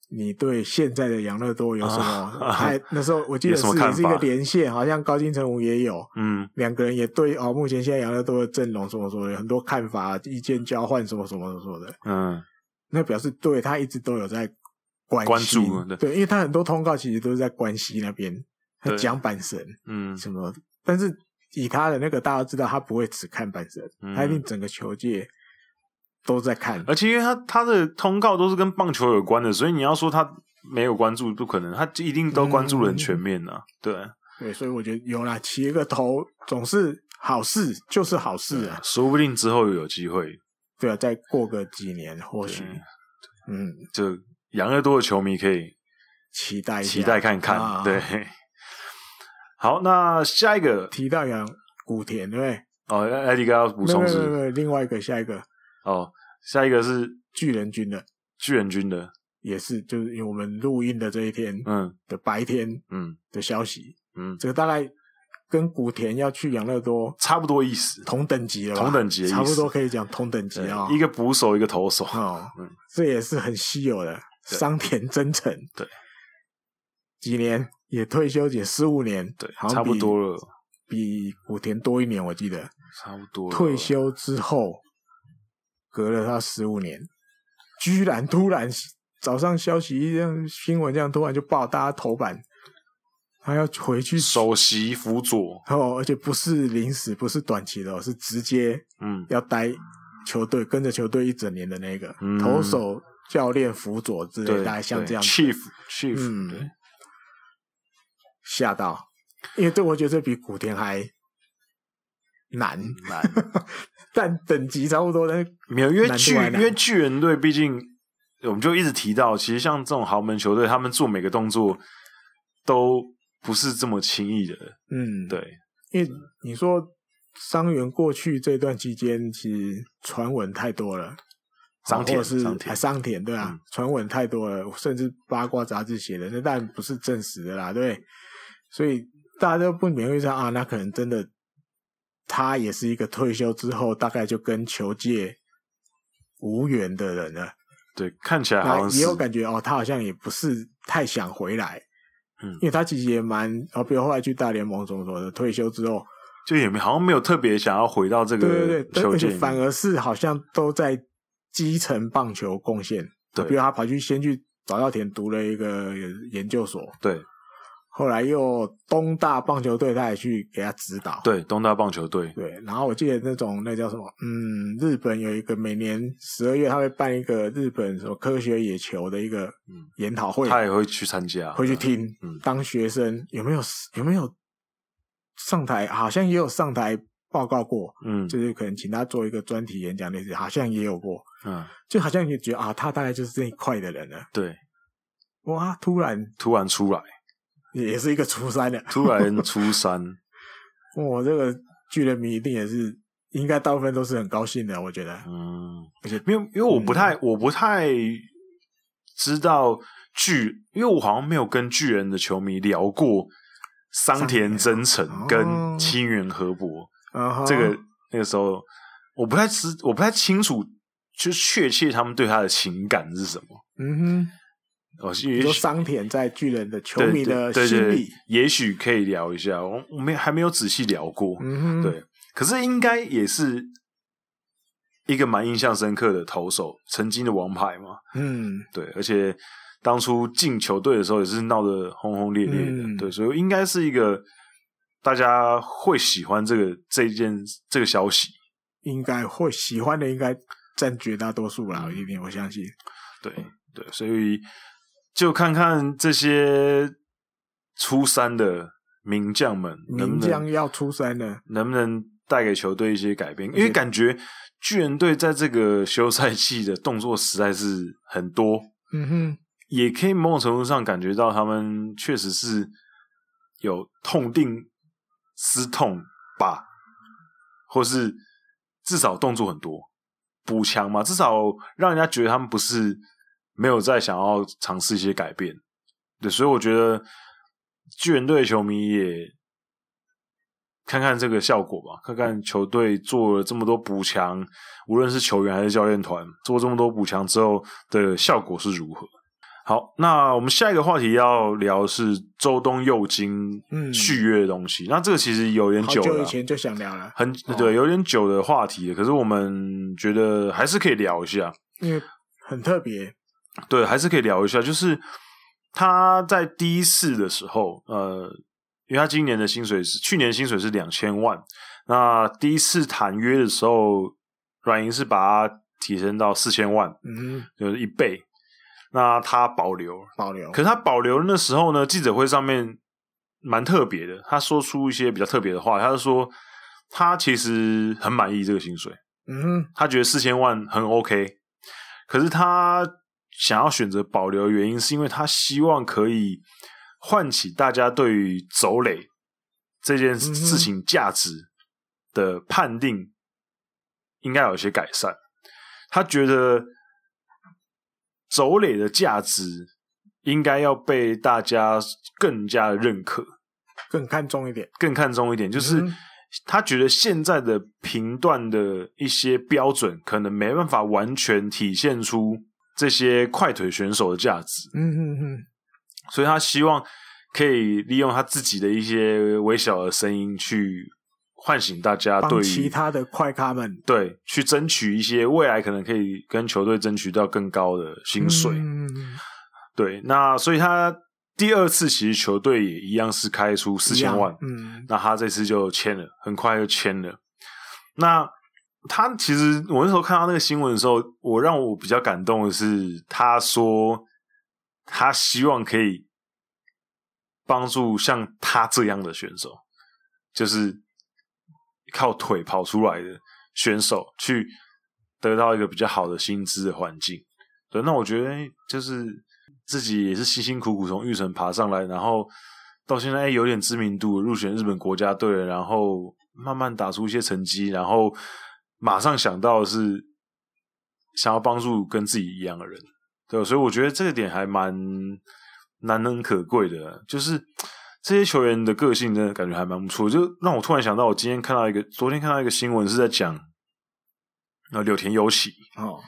你对现在的养乐多有什么？还、啊、那时候我记得是也是一个连线，好像高金城武也有，嗯，两个人也对哦。目前现在养乐多的阵容什么什么的很多看法、意见交换什么什么什么的，嗯，那表示对他一直都有在关关注，对，对，因为他很多通告其实都是在关西那边，他讲阪神，嗯，什么，但是以他的那个大家知道，他不会只看半神，嗯、他一定整个球界。都在看，而且因为他他的通告都是跟棒球有关的，所以你要说他没有关注不可能，他一定都关注的很全面啊。嗯、对对，所以我觉得有啦，起一个头总是好事，就是好事啊。说不定之后又有机会。对啊，再过个几年，或许嗯，就养乐多的球迷可以期待期待看看。啊、对，好，那下一个。提到养古田，对不对？哦，艾迪哥要补充另外一个下一个。哦，下一个是？巨人军的，巨人军的。也是，就是因为我们录音的这一天，嗯，的白天，嗯。的消息，嗯，这个大概跟古田要去养乐多差不多意思，同等级了，同等级的意思，差不多可以讲同等级啊，一个捕手，一个投手，哦，嗯，这也是很稀有的，桑田真诚，对，几年也退休也十五年，对，差不多了，比古田多一年，我记得，差不多，退休之后。隔了他十五年，居然突然早上消息一样新闻这样突然就爆大家头版，他要回去首席辅佐，哦，而且不是临时，不是短期的，是直接，嗯，要待球队跟着球队一整年的那个、嗯、投手教练辅佐之类，大概像这样，chief chief，嗯，对，吓到，因为对我觉得这比古田还难难，但等级差不多，但没有，因为巨因为巨人队毕竟，我们就一直提到，其实像这种豪门球队，他们做每个动作都。不是这么轻易的，嗯，对，因为你说伤员过去这段期间，其实传闻太多了，桑田是还桑田对啊，传闻、嗯、太多了，甚至八卦杂志写的，那当然不是证实的啦，对，所以大家都不免会说啊，那可能真的他也是一个退休之后大概就跟球界无缘的人了，对，看起来好像也有感觉哦，他好像也不是太想回来。嗯，因为他其实也蛮，哦，比如后来去大联盟什么什么的，退休之后就也没好像没有特别想要回到这个对对对，而且反而是好像都在基层棒球贡献。对，比如他跑去先去早稻田读了一个研究所。对。后来又东大棒球队，他也去给他指导。对，东大棒球队。对，然后我记得那种那叫什么，嗯，日本有一个每年十二月他会办一个日本什么科学野球的一个研讨会，他也会去参加，会去听。嗯，当学生有没有有没有上台？好像也有上台报告过。嗯，就是可能请他做一个专题演讲类似，好像也有过。嗯，就好像你觉得啊，他大概就是这一块的人了。对，哇，突然突然出来。也是一个初三的，突然初三，[laughs] 我这个巨人迷一定也是应该大部分都是很高兴的，我觉得。嗯，而且因为因为我不太、嗯、我不太知道巨，因为我好像没有跟巨人的球迷聊过桑田真诚跟清源和博，哦、这个那个时候我不太知，我不太清楚，就确切他们对他的情感是什么。嗯哼。哦，比如说桑田在巨人的球迷的心里，对对对，也许可以聊一下。我我们还没有仔细聊过，嗯，对。可是应该也是一个蛮印象深刻的投手，曾经的王牌嘛。嗯，对。而且当初进球队的时候也是闹得轰轰烈烈的，嗯、对。所以应该是一个大家会喜欢这个这一件这个消息，应该会喜欢的应该占绝大多数啦，一定我相信。对对，所以。就看看这些出山的名将们能不能，名将要出山了，能不能带给球队一些改变？因为感觉巨人队在这个休赛期的动作实在是很多，嗯哼，也可以某种程度上感觉到他们确实是有痛定思痛吧，或是至少动作很多补强嘛，至少让人家觉得他们不是。没有再想要尝试一些改变，对，所以我觉得巨人队的球迷也看看这个效果吧，看看球队做了这么多补强，无论是球员还是教练团做这么多补强之后的效果是如何。好，那我们下一个话题要聊是周东佑京续约的东西。嗯、那这个其实有点久了，久以前就想聊了，很对，有点久的话题。可是我们觉得还是可以聊一下，因为很特别。对，还是可以聊一下。就是他在第一次的时候，呃，因为他今年的薪水是去年的薪水是两千万，那第一次谈约的时候，软银是把它提升到四千万，嗯，就是一倍。那他保留，保留。可是他保留那时候呢，记者会上面蛮特别的，他说出一些比较特别的话，他就说他其实很满意这个薪水，嗯，他觉得四千万很 OK，可是他。想要选择保留的原因，是因为他希望可以唤起大家对于走垒这件事情价值的判定，应该有一些改善。他觉得走垒的价值应该要被大家更加的认可，更看重一点，更看重一点。就是他觉得现在的评断的一些标准，可能没办法完全体现出。这些快腿选手的价值，嗯嗯嗯，所以他希望可以利用他自己的一些微小的声音去唤醒大家，对于其他的快咖们，对，去争取一些未来可能可以跟球队争取到更高的薪水。嗯对，那所以他第二次其实球队也一样是开出四千万，嗯，那他这次就签了，很快就签了。那他其实我那时候看到那个新闻的时候，我让我比较感动的是，他说他希望可以帮助像他这样的选手，就是靠腿跑出来的选手，去得到一个比较好的薪资的环境。对，那我觉得就是。自己也是辛辛苦苦从育成爬上来，然后到现在有点知名度，入选日本国家队，然后慢慢打出一些成绩，然后马上想到的是想要帮助跟自己一样的人，对，所以我觉得这个点还蛮难能可贵的，就是这些球员的个性真的感觉还蛮不错，就让我突然想到，我今天看到一个，昨天看到一个新闻是在讲呃柳田优起哦。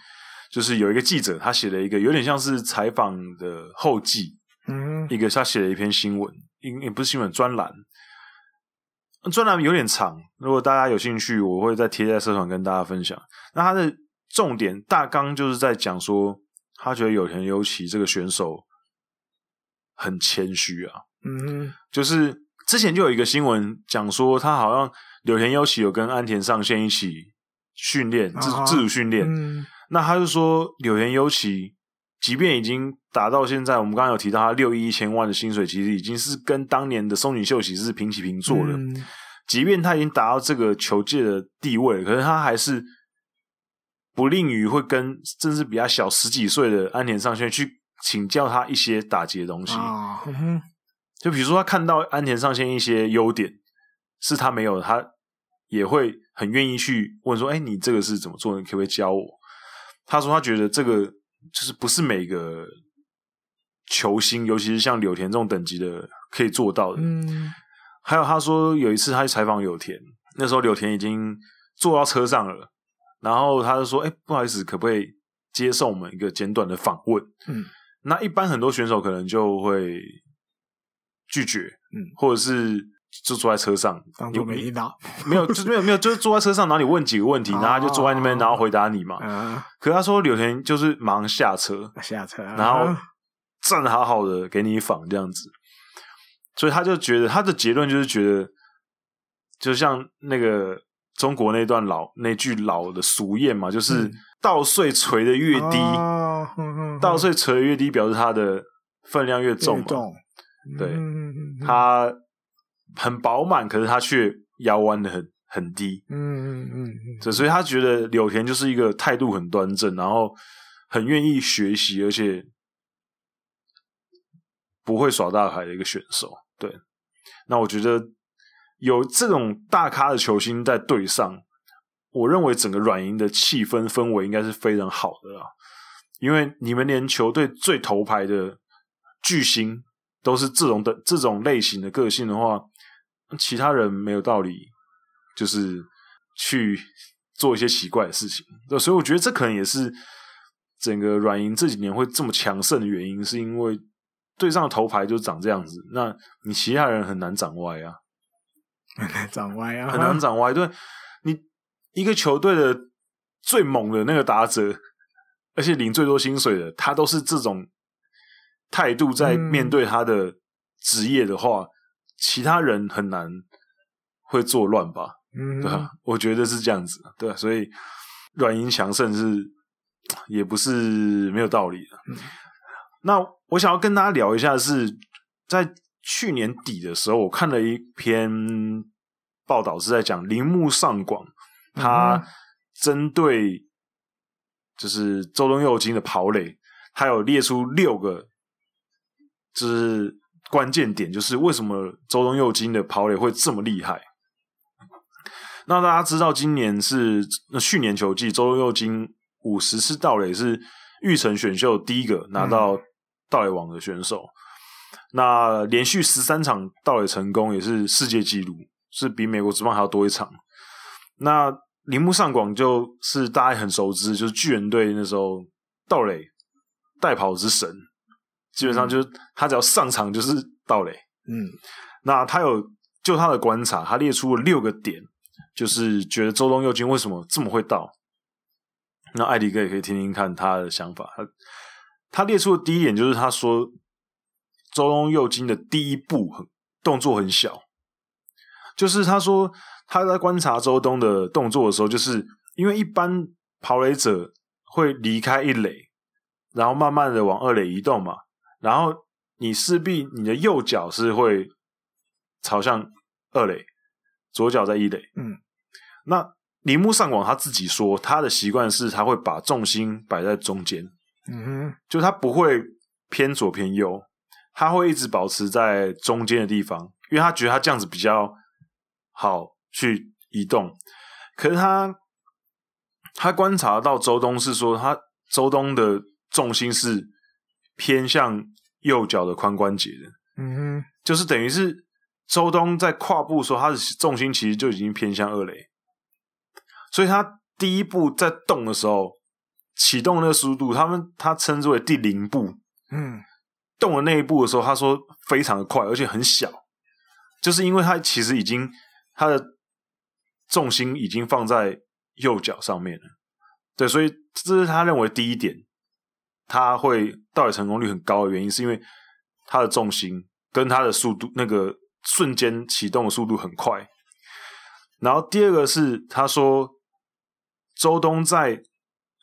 就是有一个记者，他写了一个有点像是采访的后记，嗯，一个他写了一篇新闻，也不是新闻专栏，专栏有点长。如果大家有兴趣，我会再贴在社团跟大家分享。那他的重点大纲就是在讲说，他觉得柳田优起这个选手很谦虚啊，嗯，就是之前就有一个新闻讲说，他好像柳田优起有跟安田上线一起训练自自主训练。嗯那他就说，柳田优起，即便已经打到现在，我们刚刚有提到他六亿一千万的薪水，其实已经是跟当年的松井秀喜是平起平坐的。嗯、即便他已经达到这个球界的地位，可是他还是不吝于会跟甚至比他小十几岁的安田上线去请教他一些打击的东西。哦嗯、就比如说，他看到安田上线一些优点是他没有的，他也会很愿意去问说：“哎，你这个是怎么做的？你可不可以教我？”他说：“他觉得这个就是不是每个球星，尤其是像柳田这种等级的可以做到的。”嗯。还有他说有一次他去采访柳田，那时候柳田已经坐到车上了，然后他就说：“哎，不好意思，可不可以接受我们一个简短的访问？”嗯。那一般很多选手可能就会拒绝，嗯，或者是。就坐在车上，有没听到？没有，就是没有没有，就是坐在车上，然后你问几个问题，然后他就坐在那边，然后回答你嘛。嗯。可他说柳田就是马上下车，下车，然后站好好的给你访这样子。所以他就觉得他的结论就是觉得，就像那个中国那段老那句老的俗谚嘛，就是稻穗垂的越低，稻穗垂的越低，表示它的分量越重嘛。对，他。很饱满，可是他却腰弯的很很低。嗯嗯嗯嗯，所以他觉得柳田就是一个态度很端正，然后很愿意学习，而且不会耍大牌的一个选手。对，那我觉得有这种大咖的球星在队上，我认为整个软银的气氛氛围应该是非常好的啦。因为你们连球队最头牌的巨星都是这种的这种类型的个性的话。其他人没有道理，就是去做一些奇怪的事情，所以我觉得这可能也是整个软银这几年会这么强盛的原因，是因为队上的头牌就长这样子，那你其他人很难长歪啊，[laughs] 很难长歪啊，很难长歪。对，你一个球队的最猛的那个打者，而且领最多薪水的，他都是这种态度在面对他的职业的话。嗯其他人很难会作乱吧？嗯，对吧？我觉得是这样子，对，所以软银强盛是也不是没有道理的。嗯，那我想要跟大家聊一下是，是在去年底的时候，我看了一篇报道，是在讲铃木尚广，他针对就是周东佑京的跑垒，他有列出六个，就是。关键点就是为什么周东佑金的跑垒会这么厉害？那大家知道，今年是那去年球季，周东佑金五十次盗垒是玉成选秀第一个拿到盗垒王的选手。嗯、那连续十三场盗垒成功也是世界纪录，是比美国职棒还要多一场。那铃木上广就是大家很熟知，就是巨人队那时候盗垒带跑之神。基本上就是他只要上场就是盗垒，嗯，那他有就他的观察，他列出了六个点，就是觉得周东佑京为什么这么会盗。那艾迪哥也可以听听看他的想法。他他列出的第一点就是他说，周东右京的第一步很动作很小，就是他说他在观察周东的动作的时候，就是因为一般跑垒者会离开一垒，然后慢慢的往二垒移动嘛，然后你势必你的右脚是会朝向二垒，左脚在一垒。嗯，那铃木上广他自己说，他的习惯是他会把重心摆在中间。嗯哼，就他不会偏左偏右，他会一直保持在中间的地方，因为他觉得他这样子比较好去移动。可是他他观察到周东是说，他周东的重心是偏向右脚的髋关节的。嗯哼，就是等于是周东在跨步的时候，他的重心其实就已经偏向二垒，所以他第一步在动的时候。启动那个速度，他们他称之为第零步。嗯，动的那一步的时候，他说非常的快，而且很小，就是因为他其实已经他的重心已经放在右脚上面了。对，所以这是他认为第一点，他会到底成功率很高的原因，是因为他的重心跟他的速度，那个瞬间启动的速度很快。然后第二个是他说周东在。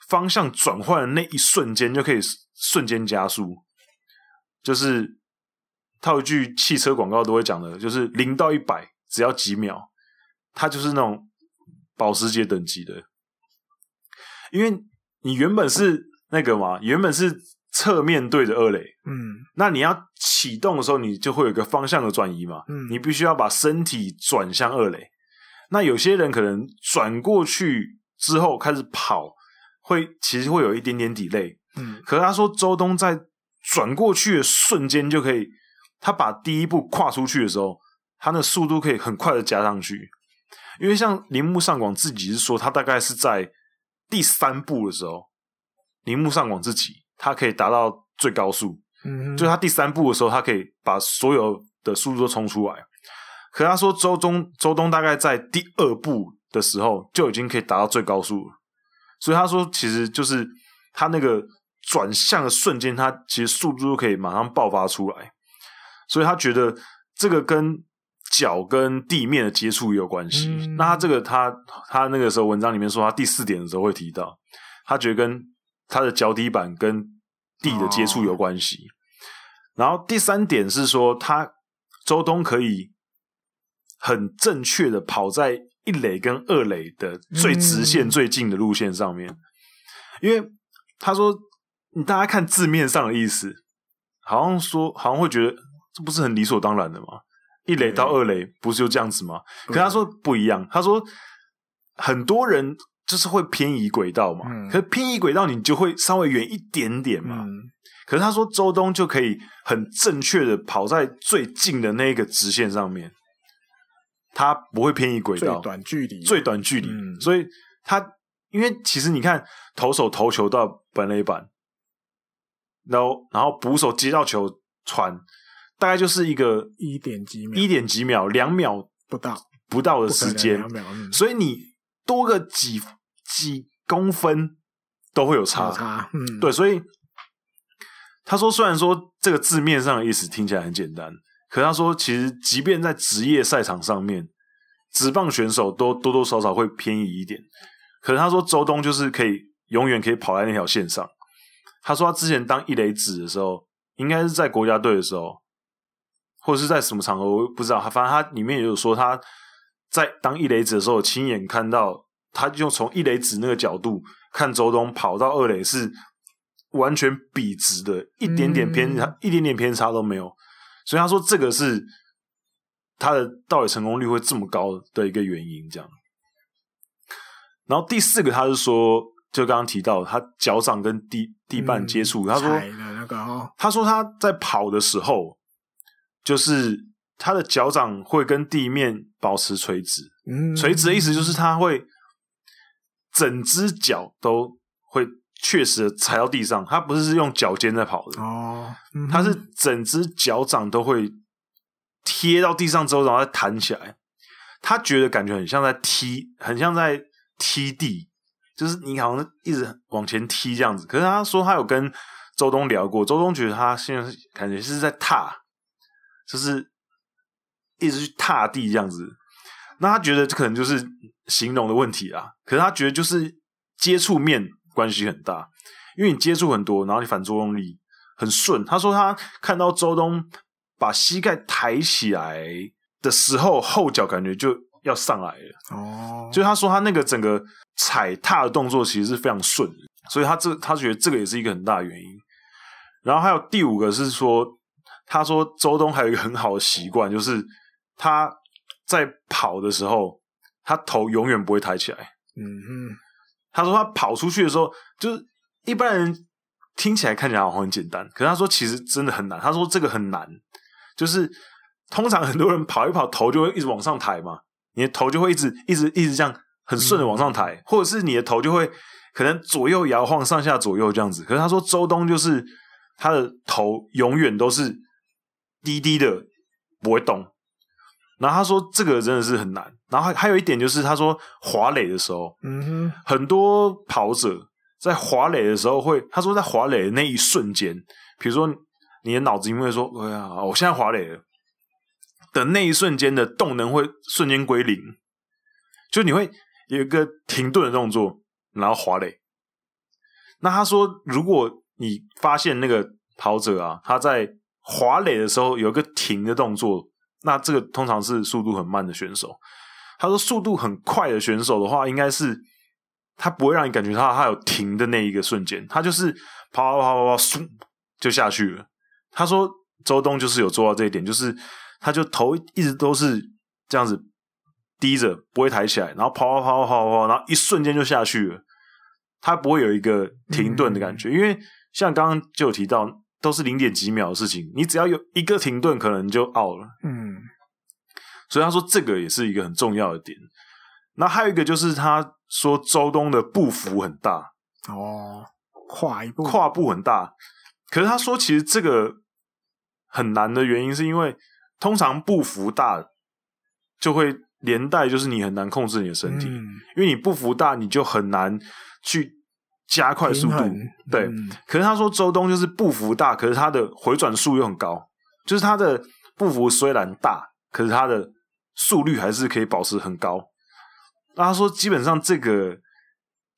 方向转换的那一瞬间就可以瞬间加速，就是套一句汽车广告都会讲的，就是零到一百只要几秒，它就是那种保时捷等级的。因为你原本是那个嘛，原本是侧面对着二垒，嗯，那你要启动的时候，你就会有一个方向的转移嘛，嗯，你必须要把身体转向二垒。那有些人可能转过去之后开始跑。会其实会有一点点 delay，嗯，可是他说周东在转过去的瞬间就可以，他把第一步跨出去的时候，他的速度可以很快的加上去，因为像铃木上广自己是说，他大概是在第三步的时候，铃木上广自己他可以达到最高速，嗯，就他第三步的时候，他可以把所有的速度都冲出来，可他说周中周东大概在第二步的时候就已经可以达到最高速了。所以他说，其实就是他那个转向的瞬间，他其实速度都可以马上爆发出来。所以他觉得这个跟脚跟地面的接触也有关系。嗯、那他这个他他那个时候文章里面说，他第四点的时候会提到，他觉得跟他的脚底板跟地的接触有关系。哦、然后第三点是说，他周东可以很正确的跑在。一垒跟二垒的最直线最近的路线上面，嗯、因为他说，你大家看字面上的意思，好像说好像会觉得这不是很理所当然的吗？一垒到二垒不是就这样子吗？可他说不一样，他说很多人就是会偏移轨道嘛，嗯、可是偏移轨道你就会稍微远一点点嘛。嗯、可是他说周东就可以很正确的跑在最近的那个直线上面。他不会偏移轨道，最短距离，最短距离，嗯、所以他因为其实你看投手投球到本垒板，然后然后捕手接到球传，大概就是一个一点几秒，一点几秒，两秒不到不到的时间，嗯、所以你多个几几公分都会有差，有差，嗯，对，所以他说，虽然说这个字面上的意思听起来很简单。可他说，其实即便在职业赛场上面，职棒选手都多多少少会偏移一点。可是他说，周东就是可以永远可以跑在那条线上。他说他之前当一垒子的时候，应该是在国家队的时候，或者是在什么场合，我不知道。他反正他里面也有说，他在当一垒子的时候，亲眼看到，他就从一垒指那个角度看周东跑到二垒是完全笔直的，一点点偏差，嗯、一点点偏差都没有。所以他说，这个是他的到底成功率会这么高的一个原因，这样。然后第四个，他是说，就刚刚提到他脚掌跟地地板接触，他说，那个哦，他说他在跑的时候，就是他的脚掌会跟地面保持垂直。嗯，垂直的意思就是他会整只脚都会。确实踩到地上，他不是是用脚尖在跑的哦，嗯、他是整只脚掌都会贴到地上之后，然后再弹起来。他觉得感觉很像在踢，很像在踢地，就是你好像一直往前踢这样子。可是他说他有跟周东聊过，周东觉得他现在感觉是在踏，就是一直去踏地这样子。那他觉得这可能就是形容的问题啊，可是他觉得就是接触面关系很大，因为你接触很多，然后你反作用力很顺。他说他看到周东把膝盖抬起来的时候，后脚感觉就要上来了。哦，就他说他那个整个踩踏的动作其实是非常顺的，所以他这他觉得这个也是一个很大的原因。然后还有第五个是说，他说周东还有一个很好的习惯，就是他。在跑的时候，他头永远不会抬起来。嗯哼，他说他跑出去的时候，就是一般人听起来看起来好像很简单，可是他说其实真的很难。他说这个很难，就是通常很多人跑一跑，头就会一直往上抬嘛，你的头就会一直一直一直这样很顺的往上抬，嗯、或者是你的头就会可能左右摇晃，上下左右这样子。可是他说周东就是他的头永远都是低低的，不会动。然后他说这个真的是很难。然后还还有一点就是他说滑垒的时候，嗯哼，很多跑者在滑垒的时候会，他说在滑垒的那一瞬间，比如说你的脑子因为说，哎呀，我现在滑垒了的那一瞬间的动能会瞬间归零，就你会有一个停顿的动作，然后滑垒。那他说，如果你发现那个跑者啊，他在滑垒的时候有一个停的动作。那这个通常是速度很慢的选手。他说，速度很快的选手的话，应该是他不会让你感觉到他有停的那一个瞬间，他就是跑跑跑跑跑，嗖就下去了。他说周东就是有做到这一点，就是他就头一直都是这样子低着，不会抬起来，然后跑跑跑跑跑跑，然后一瞬间就下去了。他不会有一个停顿的感觉，嗯、因为像刚刚就有提到。都是零点几秒的事情，你只要有一个停顿，可能就 out 了。嗯，所以他说这个也是一个很重要的点。那还有一个就是他说周东的步幅很大哦，跨一步，跨步很大。可是他说其实这个很难的原因是因为通常步幅大就会连带就是你很难控制你的身体，嗯、因为你步幅大你就很难去。加快速度，对。嗯、可是他说周东就是步幅大，可是他的回转速又很高，就是他的步幅虽然大，可是他的速率还是可以保持很高。那他说基本上这个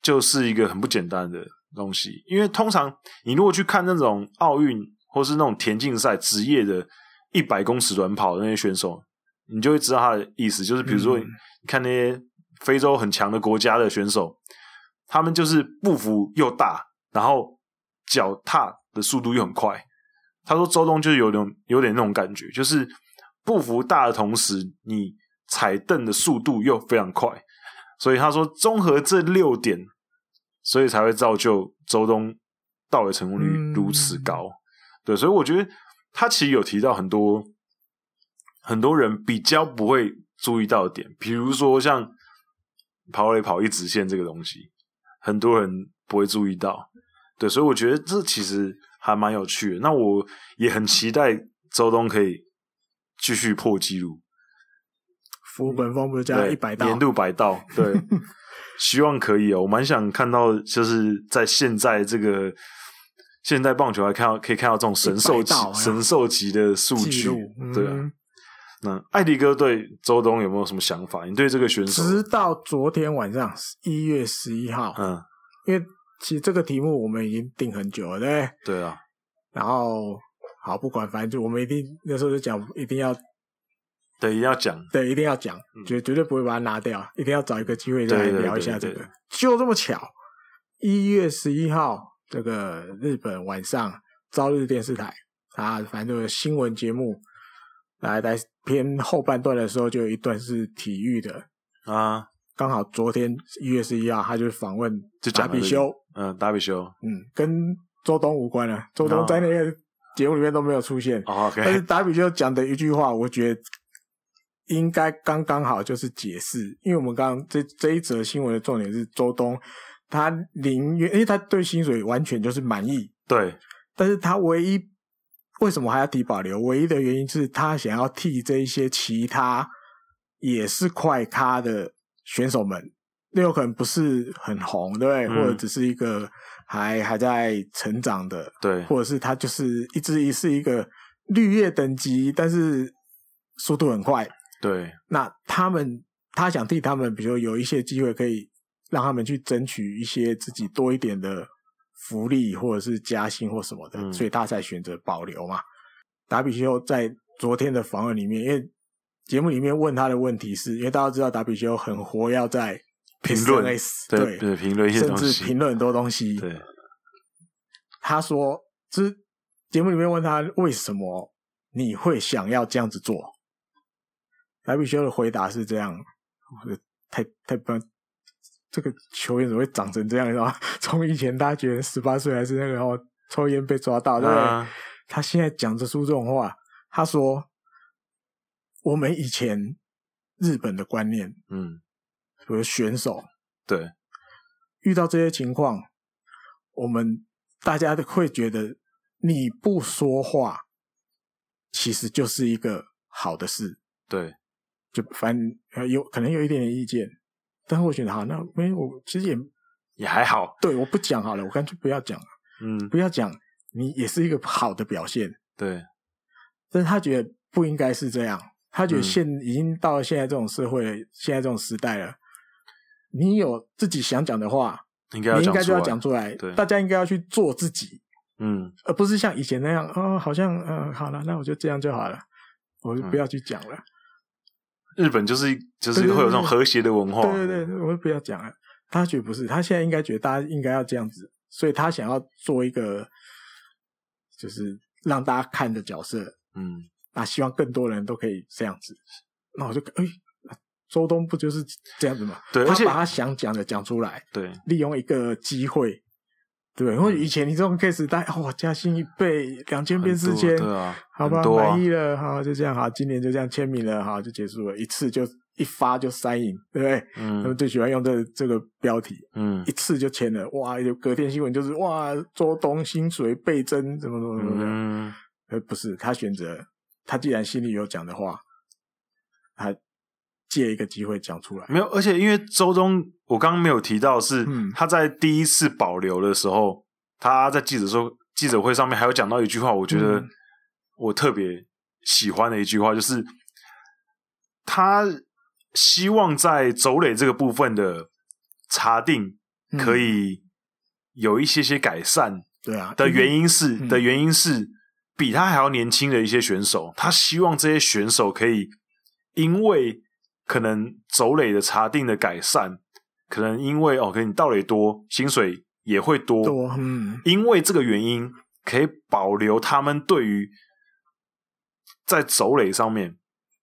就是一个很不简单的东西，因为通常你如果去看那种奥运或是那种田径赛职业的一百公尺短跑的那些选手，你就会知道他的意思，就是比如说你看那些非洲很强的国家的选手。他们就是步幅又大，然后脚踏的速度又很快。他说周东就是有点有点那种感觉，就是步幅大的同时，你踩蹬的速度又非常快。所以他说综合这六点，所以才会造就周东到垒成功率如此高。嗯、对，所以我觉得他其实有提到很多很多人比较不会注意到的点，比如说像跑垒跑一直线这个东西。很多人不会注意到，对，所以我觉得这其实还蛮有趣的。那我也很期待周东可以继续破纪录。福本丰不是加一百道年度百道，对，[laughs] 希望可以哦。我蛮想看到，就是在现在这个现代棒球，还看到可以看到这种神兽级、神兽级的数据，嗯、对啊。那艾迪哥对周东有没有什么想法？你对这个选手？直到昨天晚上一月十一号，嗯，因为其实这个题目我们已经定很久了，对不对？对啊。然后好，不管，反正就我们一定那时候就讲，一定要，对，一定要讲，对，一定要讲，绝绝对不会把它拿掉，一定要找一个机会再来聊一下这个。就这么巧，一月十一号，这个日本晚上朝日电视台啊，反正就是新闻节目。来来偏后半段的时候，就有一段是体育的啊。刚好昨天一月十一号，他就访问达比修，嗯，达比修，嗯，跟周东无关了。周东在那个节目里面都没有出现。哦 okay、但是达比修讲的一句话，我觉得应该刚刚好，就是解释。因为我们刚刚这这一则新闻的重点是周东，他宁愿，因为他对薪水完全就是满意，对，但是他唯一。为什么还要提保留？唯一的原因是他想要替这一些其他也是快咖的选手们，那有可能不是很红，对不对？嗯、或者只是一个还还在成长的，对，或者是他就是一直是一个绿叶等级，但是速度很快。对，那他们他想替他们，比如有一些机会可以让他们去争取一些自己多一点的福利，或者是加薪或什么的，嗯、所以他才选择保留嘛。达比修在昨天的访问里面，因为节目里面问他的问题是，因为大家知道达比修很活要在评论，对对，评论一些甚至评论很多东西。对，他说，就是节目里面问他为什么你会想要这样子做。达比修的回答是这样：太太棒，这个球员怎么会长成这样？你知道吗？[laughs] 从以前大家觉得十八岁还是那个哦，抽烟被抓到，对不对？啊、他现在讲得出这种话。他说：“我们以前日本的观念，嗯，比如选手，对，遇到这些情况，我们大家都会觉得你不说话，其实就是一个好的事，对。”就反正有可能有一点点意见，但是我觉得好，那没我其实也也还好。对，我不讲好了，我干脆不要讲了。嗯，不要讲，你也是一个好的表现。对，但是他觉得不应该是这样，他觉得现、嗯、已经到了现在这种社会，现在这种时代了，你有自己想讲的话，应该你应该就要讲出来。对，大家应该要去做自己。嗯，而不是像以前那样，哦，好像嗯、呃，好了，那我就这样就好了，我就不要去讲了。嗯日本就是就是会有这种和谐的文化。对对对，我就不要讲了。他觉得不是，他现在应该觉得大家应该要这样子，所以他想要做一个就是让大家看的角色。嗯，那希望更多人都可以这样子。那我就哎，周东不就是这样子吗？对，他把他想讲的讲出来。对，利用一个机会。对，因为以前你这种 case，大家哇，加薪一倍，两千变四千，对啊，好吧，满、啊、意了，好，就这样，好，今年就这样签名了，好，就结束了，一次就一发就 sign，对不对？嗯，他们最喜欢用这这个标题，嗯，一次就签了，哇，有隔天新闻就是哇，周东薪水倍增，怎么怎么怎么的，嗯，呃，不是，他选择，他既然心里有讲的话，他。借一个机会讲出来，没有，而且因为周中，我刚刚没有提到是他在第一次保留的时候，嗯、他在记者说记者会上面还有讲到一句话，我觉得我特别喜欢的一句话，就是他希望在走垒这个部分的查定可以有一些些改善。对啊，的原因是的原因是比他还要年轻的一些选手，他希望这些选手可以因为。可能走垒的查定的改善，可能因为哦，可能你盗垒多，薪水也会多。多，嗯，因为这个原因，可以保留他们对于在走垒上面，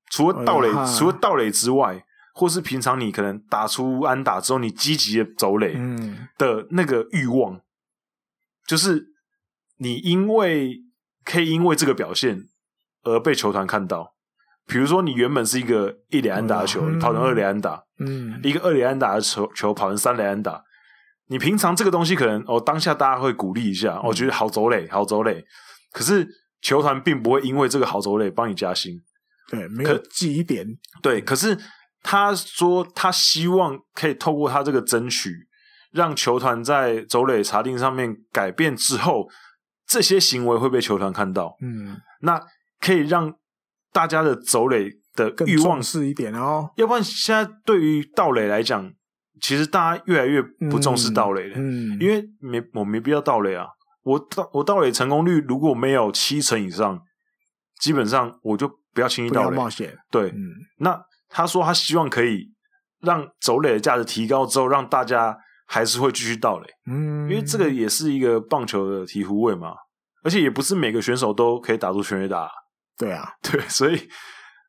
除了盗垒，哎、除了盗垒之外，或是平常你可能打出安打之后，你积极的走垒的那个欲望，嗯、就是你因为可以因为这个表现而被球团看到。比如说，你原本是一个一垒安打的球，嗯、跑成二垒安打，嗯，一个二垒安打的球球跑成三垒安打，你平常这个东西可能哦，当下大家会鼓励一下，我、嗯哦、觉得好走垒，好走垒。可是球团并不会因为这个好走垒帮你加薪，对，没有记一点。对，可是他说他希望可以透过他这个争取，让球团在走垒查定上面改变之后，这些行为会被球团看到。嗯，那可以让。大家的走垒的欲望是一点哦，要不然现在对于盗垒来讲，其实大家越来越不重视盗垒了。嗯，因为没我没必要盗垒啊，我盗我盗垒成功率如果没有七成以上，基本上我就不要轻易盗垒。冒险。对，嗯，那他说他希望可以让走垒的价值提高之后，让大家还是会继续盗垒。嗯，因为这个也是一个棒球的醍醐味嘛，而且也不是每个选手都可以打出全垒打。对啊，[laughs] 对，所以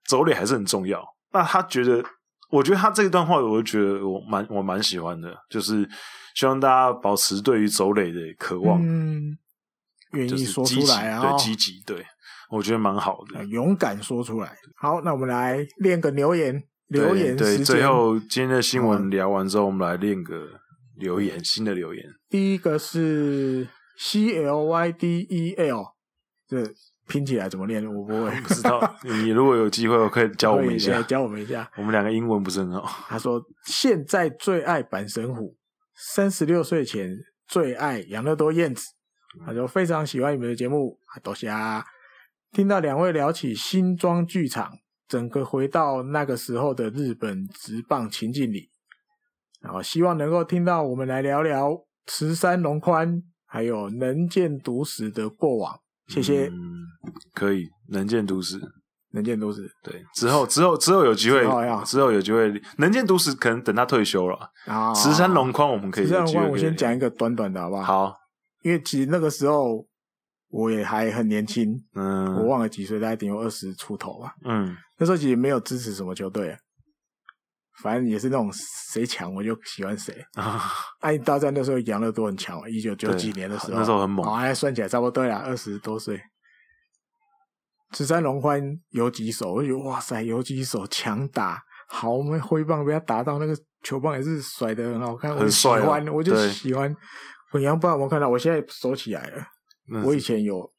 走垒还是很重要。那他觉得，我觉得他这一段话，我就觉得我蛮我蛮喜欢的，就是希望大家保持对于走垒的渴望，嗯，愿意说出来啊，对，积极，对，我觉得蛮好的，勇敢说出来。好，那我们来练个留言，留言对，对，最后今天的新闻聊完之后，我们来练个留言，新的留言。第一个是 C L Y D E L，对。拼起来怎么练？我不会，不知道。你如果有机会，我可以教我们一下，[laughs] 教我们一下。我们两个英文不是很好。他说：“现在最爱阪神虎，三十六岁前最爱养乐多燕子。”他说：“非常喜欢你们的节目，多谢啊。听到两位聊起新庄剧场，整个回到那个时候的日本直棒情境里，然后希望能够听到我们来聊聊慈山龙宽还有能见笃史的过往。谢谢。嗯，可以，能见都市。能见都市，对，之后之后之后有机会，之后有机会，能见都市可能等他退休了。啊，十三龙框我们可以。十三龙框，我先讲一个短短的，好不好？好，因为其实那个时候我也还很年轻，嗯，我忘了几岁，大概顶有二十出头吧。嗯，那时候其实没有支持什么球队，反正也是那种谁强我就喜欢谁。[laughs] 啊，爱大战那时候养乐多很强，一九九几年的时候，那时候很猛，哎，算起来差不多对了，二十多岁。十三龙欢有几手，我觉得哇塞，有几手强打，好，我们挥棒被他打到那个球棒也是甩的很好看，很帅啊，我喜欢，我就喜欢。滚阳不知道有没有看到，我现在收起来了。我以前有，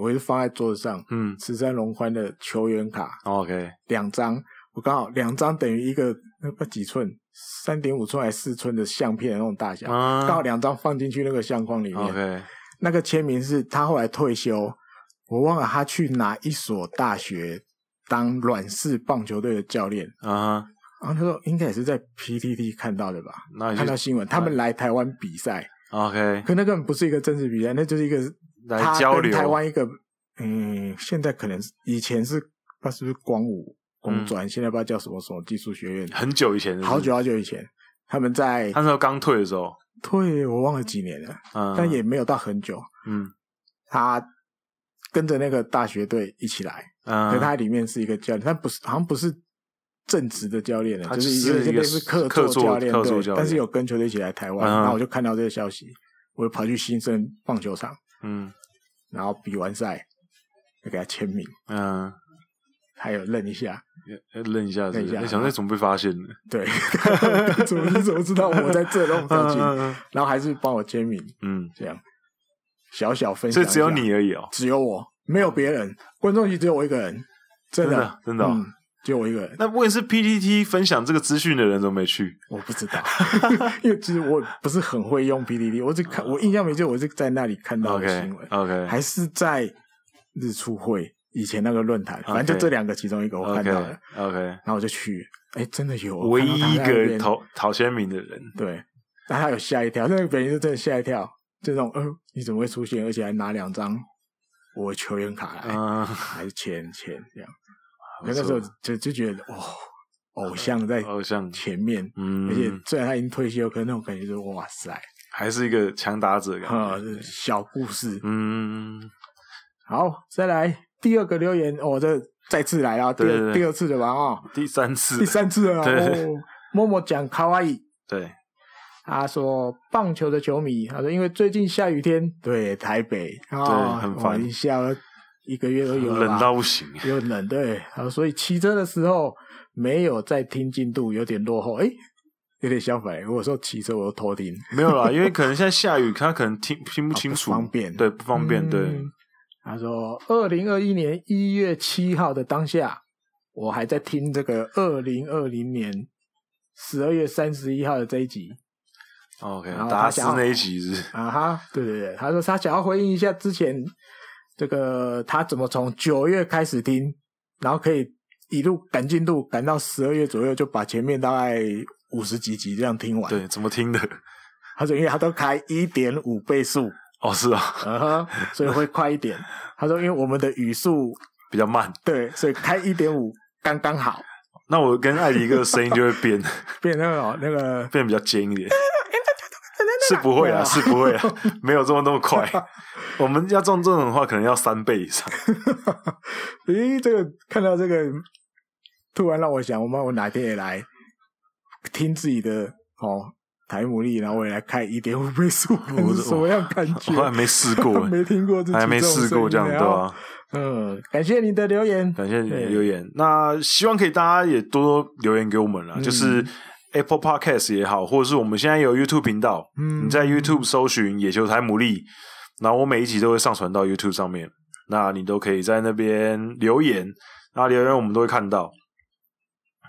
我是放在桌子上，嗯，十三龙欢的球员卡，OK，两张，我刚好两张等于一个那不几寸，三点五寸还是四寸的相片的那种大小，刚、嗯、好两张放进去那个相框里面。那个签名是他后来退休。我忘了他去哪一所大学当软式棒球队的教练啊，然后他说应该也是在 PTT 看到的吧，看到新闻，他们来台湾比赛，OK，可那根本不是一个正式比赛，那就是一个来交流。台湾一个，嗯，现在可能以前是不知道是不是光武工专，现在不知道叫什么什么技术学院，很久以前，好久好久以前，他们在他那时候刚退的时候，退我忘了几年了，但也没有到很久，嗯，他。跟着那个大学队一起来，嗯，可他里面是一个教练，他不是，好像不是正职的教练，就是有点类似客座教练，对，但是有跟球队一起来台湾，然后我就看到这个消息，我就跑去新生棒球场，嗯，然后比完赛就给他签名，嗯，还有认一下，愣一下，愣一下，想那怎么被发现呢？[laughs] 对，[laughs] 怎么你怎么知道我在这那种表情？然后还是帮我签名，嗯，这样。小小分享，这只有你而已哦，只有我，没有别人。观众席只有我一个人，真的，真的，哦，嗯，只有我一个人。那问题是 PTT 分享这个资讯的人都没去，[laughs] 我不知道，因为其实我不是很会用 PTT，我只看，我印象没错，我是在那里看到的新闻，OK，还是在日出会以前那个论坛，反正就这两个其中一个我看到了，OK，然后我就去，哎，真的有唯一一个投讨签名的人，对，但他有吓一跳，那个本人是真的吓一跳。这种，呃，你怎么会出现？而且还拿两张我球员卡来，嗯、还是签签这样？那个时候就就觉得，哦，偶像在偶像。前面，嗯，而且虽然他已经退休，可是那种感觉就是，哇塞，还是一个强打者感觉。啊、嗯，小故事，嗯，好，再来第二个留言，哦，这再次来啊，第二对对。对第二次的吧，啊，第三次，第三次了，哦，默默讲卡哇伊，对。他说棒球的球迷，他说因为最近下雨天，对台北啊，对很烦，下了一个月都有了，冷到不行，又冷，对，他说所以骑车的时候没有在听进度，有点落后，哎有点相反。如果说骑车，我就偷听，没有啦，因为可能现在下雨，[laughs] 他可能听听不清楚，啊、不方便，对，不方便，对。嗯、他说，二零二一年一月七号的当下，我还在听这个二零二零年十二月三十一号的这一集。OK，然后他想那一集是啊哈，对对对，他说他想要回应一下之前这个他怎么从九月开始听，然后可以一路赶进度赶到十二月左右就把前面大概五十几集这样听完。对，怎么听的？他说因为他都开一点五倍速。哦，是啊，[laughs] 嗯哼，所以会快一点。[laughs] 他说因为我们的语速比较慢，对，所以开一点五刚刚好。那我跟艾迪哥的声音就会变 [laughs] 变那个那个变比较尖一点。是不会啊，是不会啊，没有这么那么快。我们要中这种的话，可能要三倍以上。咦，这个看到这个，突然让我想，我们我哪天也来听自己的哦台姆利，然后我也来开一点五倍速，是 [laughs] 什么样感觉？我还没试过，[laughs] 没听过，还没试过这样对吧？嗯，感谢你的留言，感谢你的留言。那希望可以大家也多多留言给我们了，就是。Apple Podcast 也好，或者是我们现在有 YouTube 频道，嗯，你在 YouTube 搜寻野球台牡蛎，然后我每一集都会上传到 YouTube 上面，那你都可以在那边留言，那留言我们都会看到，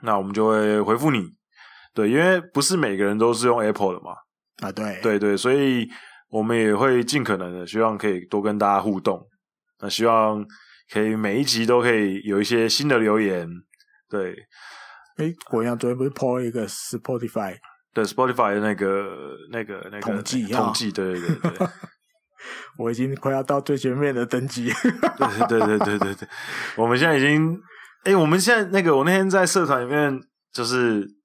那我们就会回复你，对，因为不是每个人都是用 Apple 的嘛，啊，对，对对，所以我们也会尽可能的希望可以多跟大家互动，那希望可以每一集都可以有一些新的留言。对，哎，果阳昨天不是 po 了一个 Spotify，对 Spotify 的那个那个那个统计统计，对对对对。[laughs] 我已经快要到最前面的登机。对对对对对对，我们现在已经，哎，我们现在那个，我那天在社团里面就是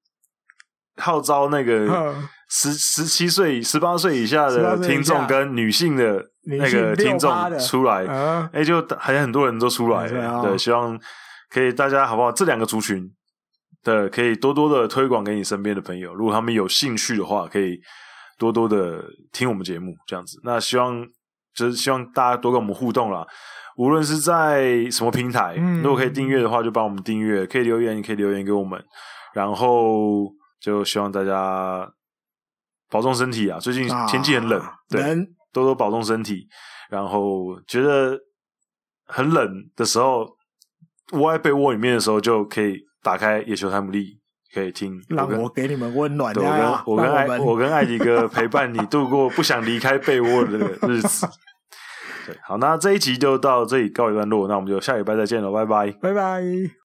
号召那个十十七岁、十八岁以下的听众跟女性的那个听众出来，哎，就还有很多人都出来了。对，希望可以大家好不好？这两个族群的可以多多的推广给你身边的朋友，如果他们有兴趣的话，可以。多多的听我们节目，这样子。那希望就是希望大家多跟我们互动啦。无论是在什么平台，嗯、如果可以订阅的话，就帮我们订阅；可以留言，你可以留言给我们。然后就希望大家保重身体啊！最近天气很冷，啊、对，多多保重身体。然后觉得很冷的时候，窝在被窝里面的时候，就可以打开野球台姆利。可以听，让我给你们温暖。我跟我跟艾我跟艾迪哥陪伴你度过不想离开被窝的日子。对，好，那这一集就到这里告一段落，那我们就下礼拜再见了，拜拜，拜拜。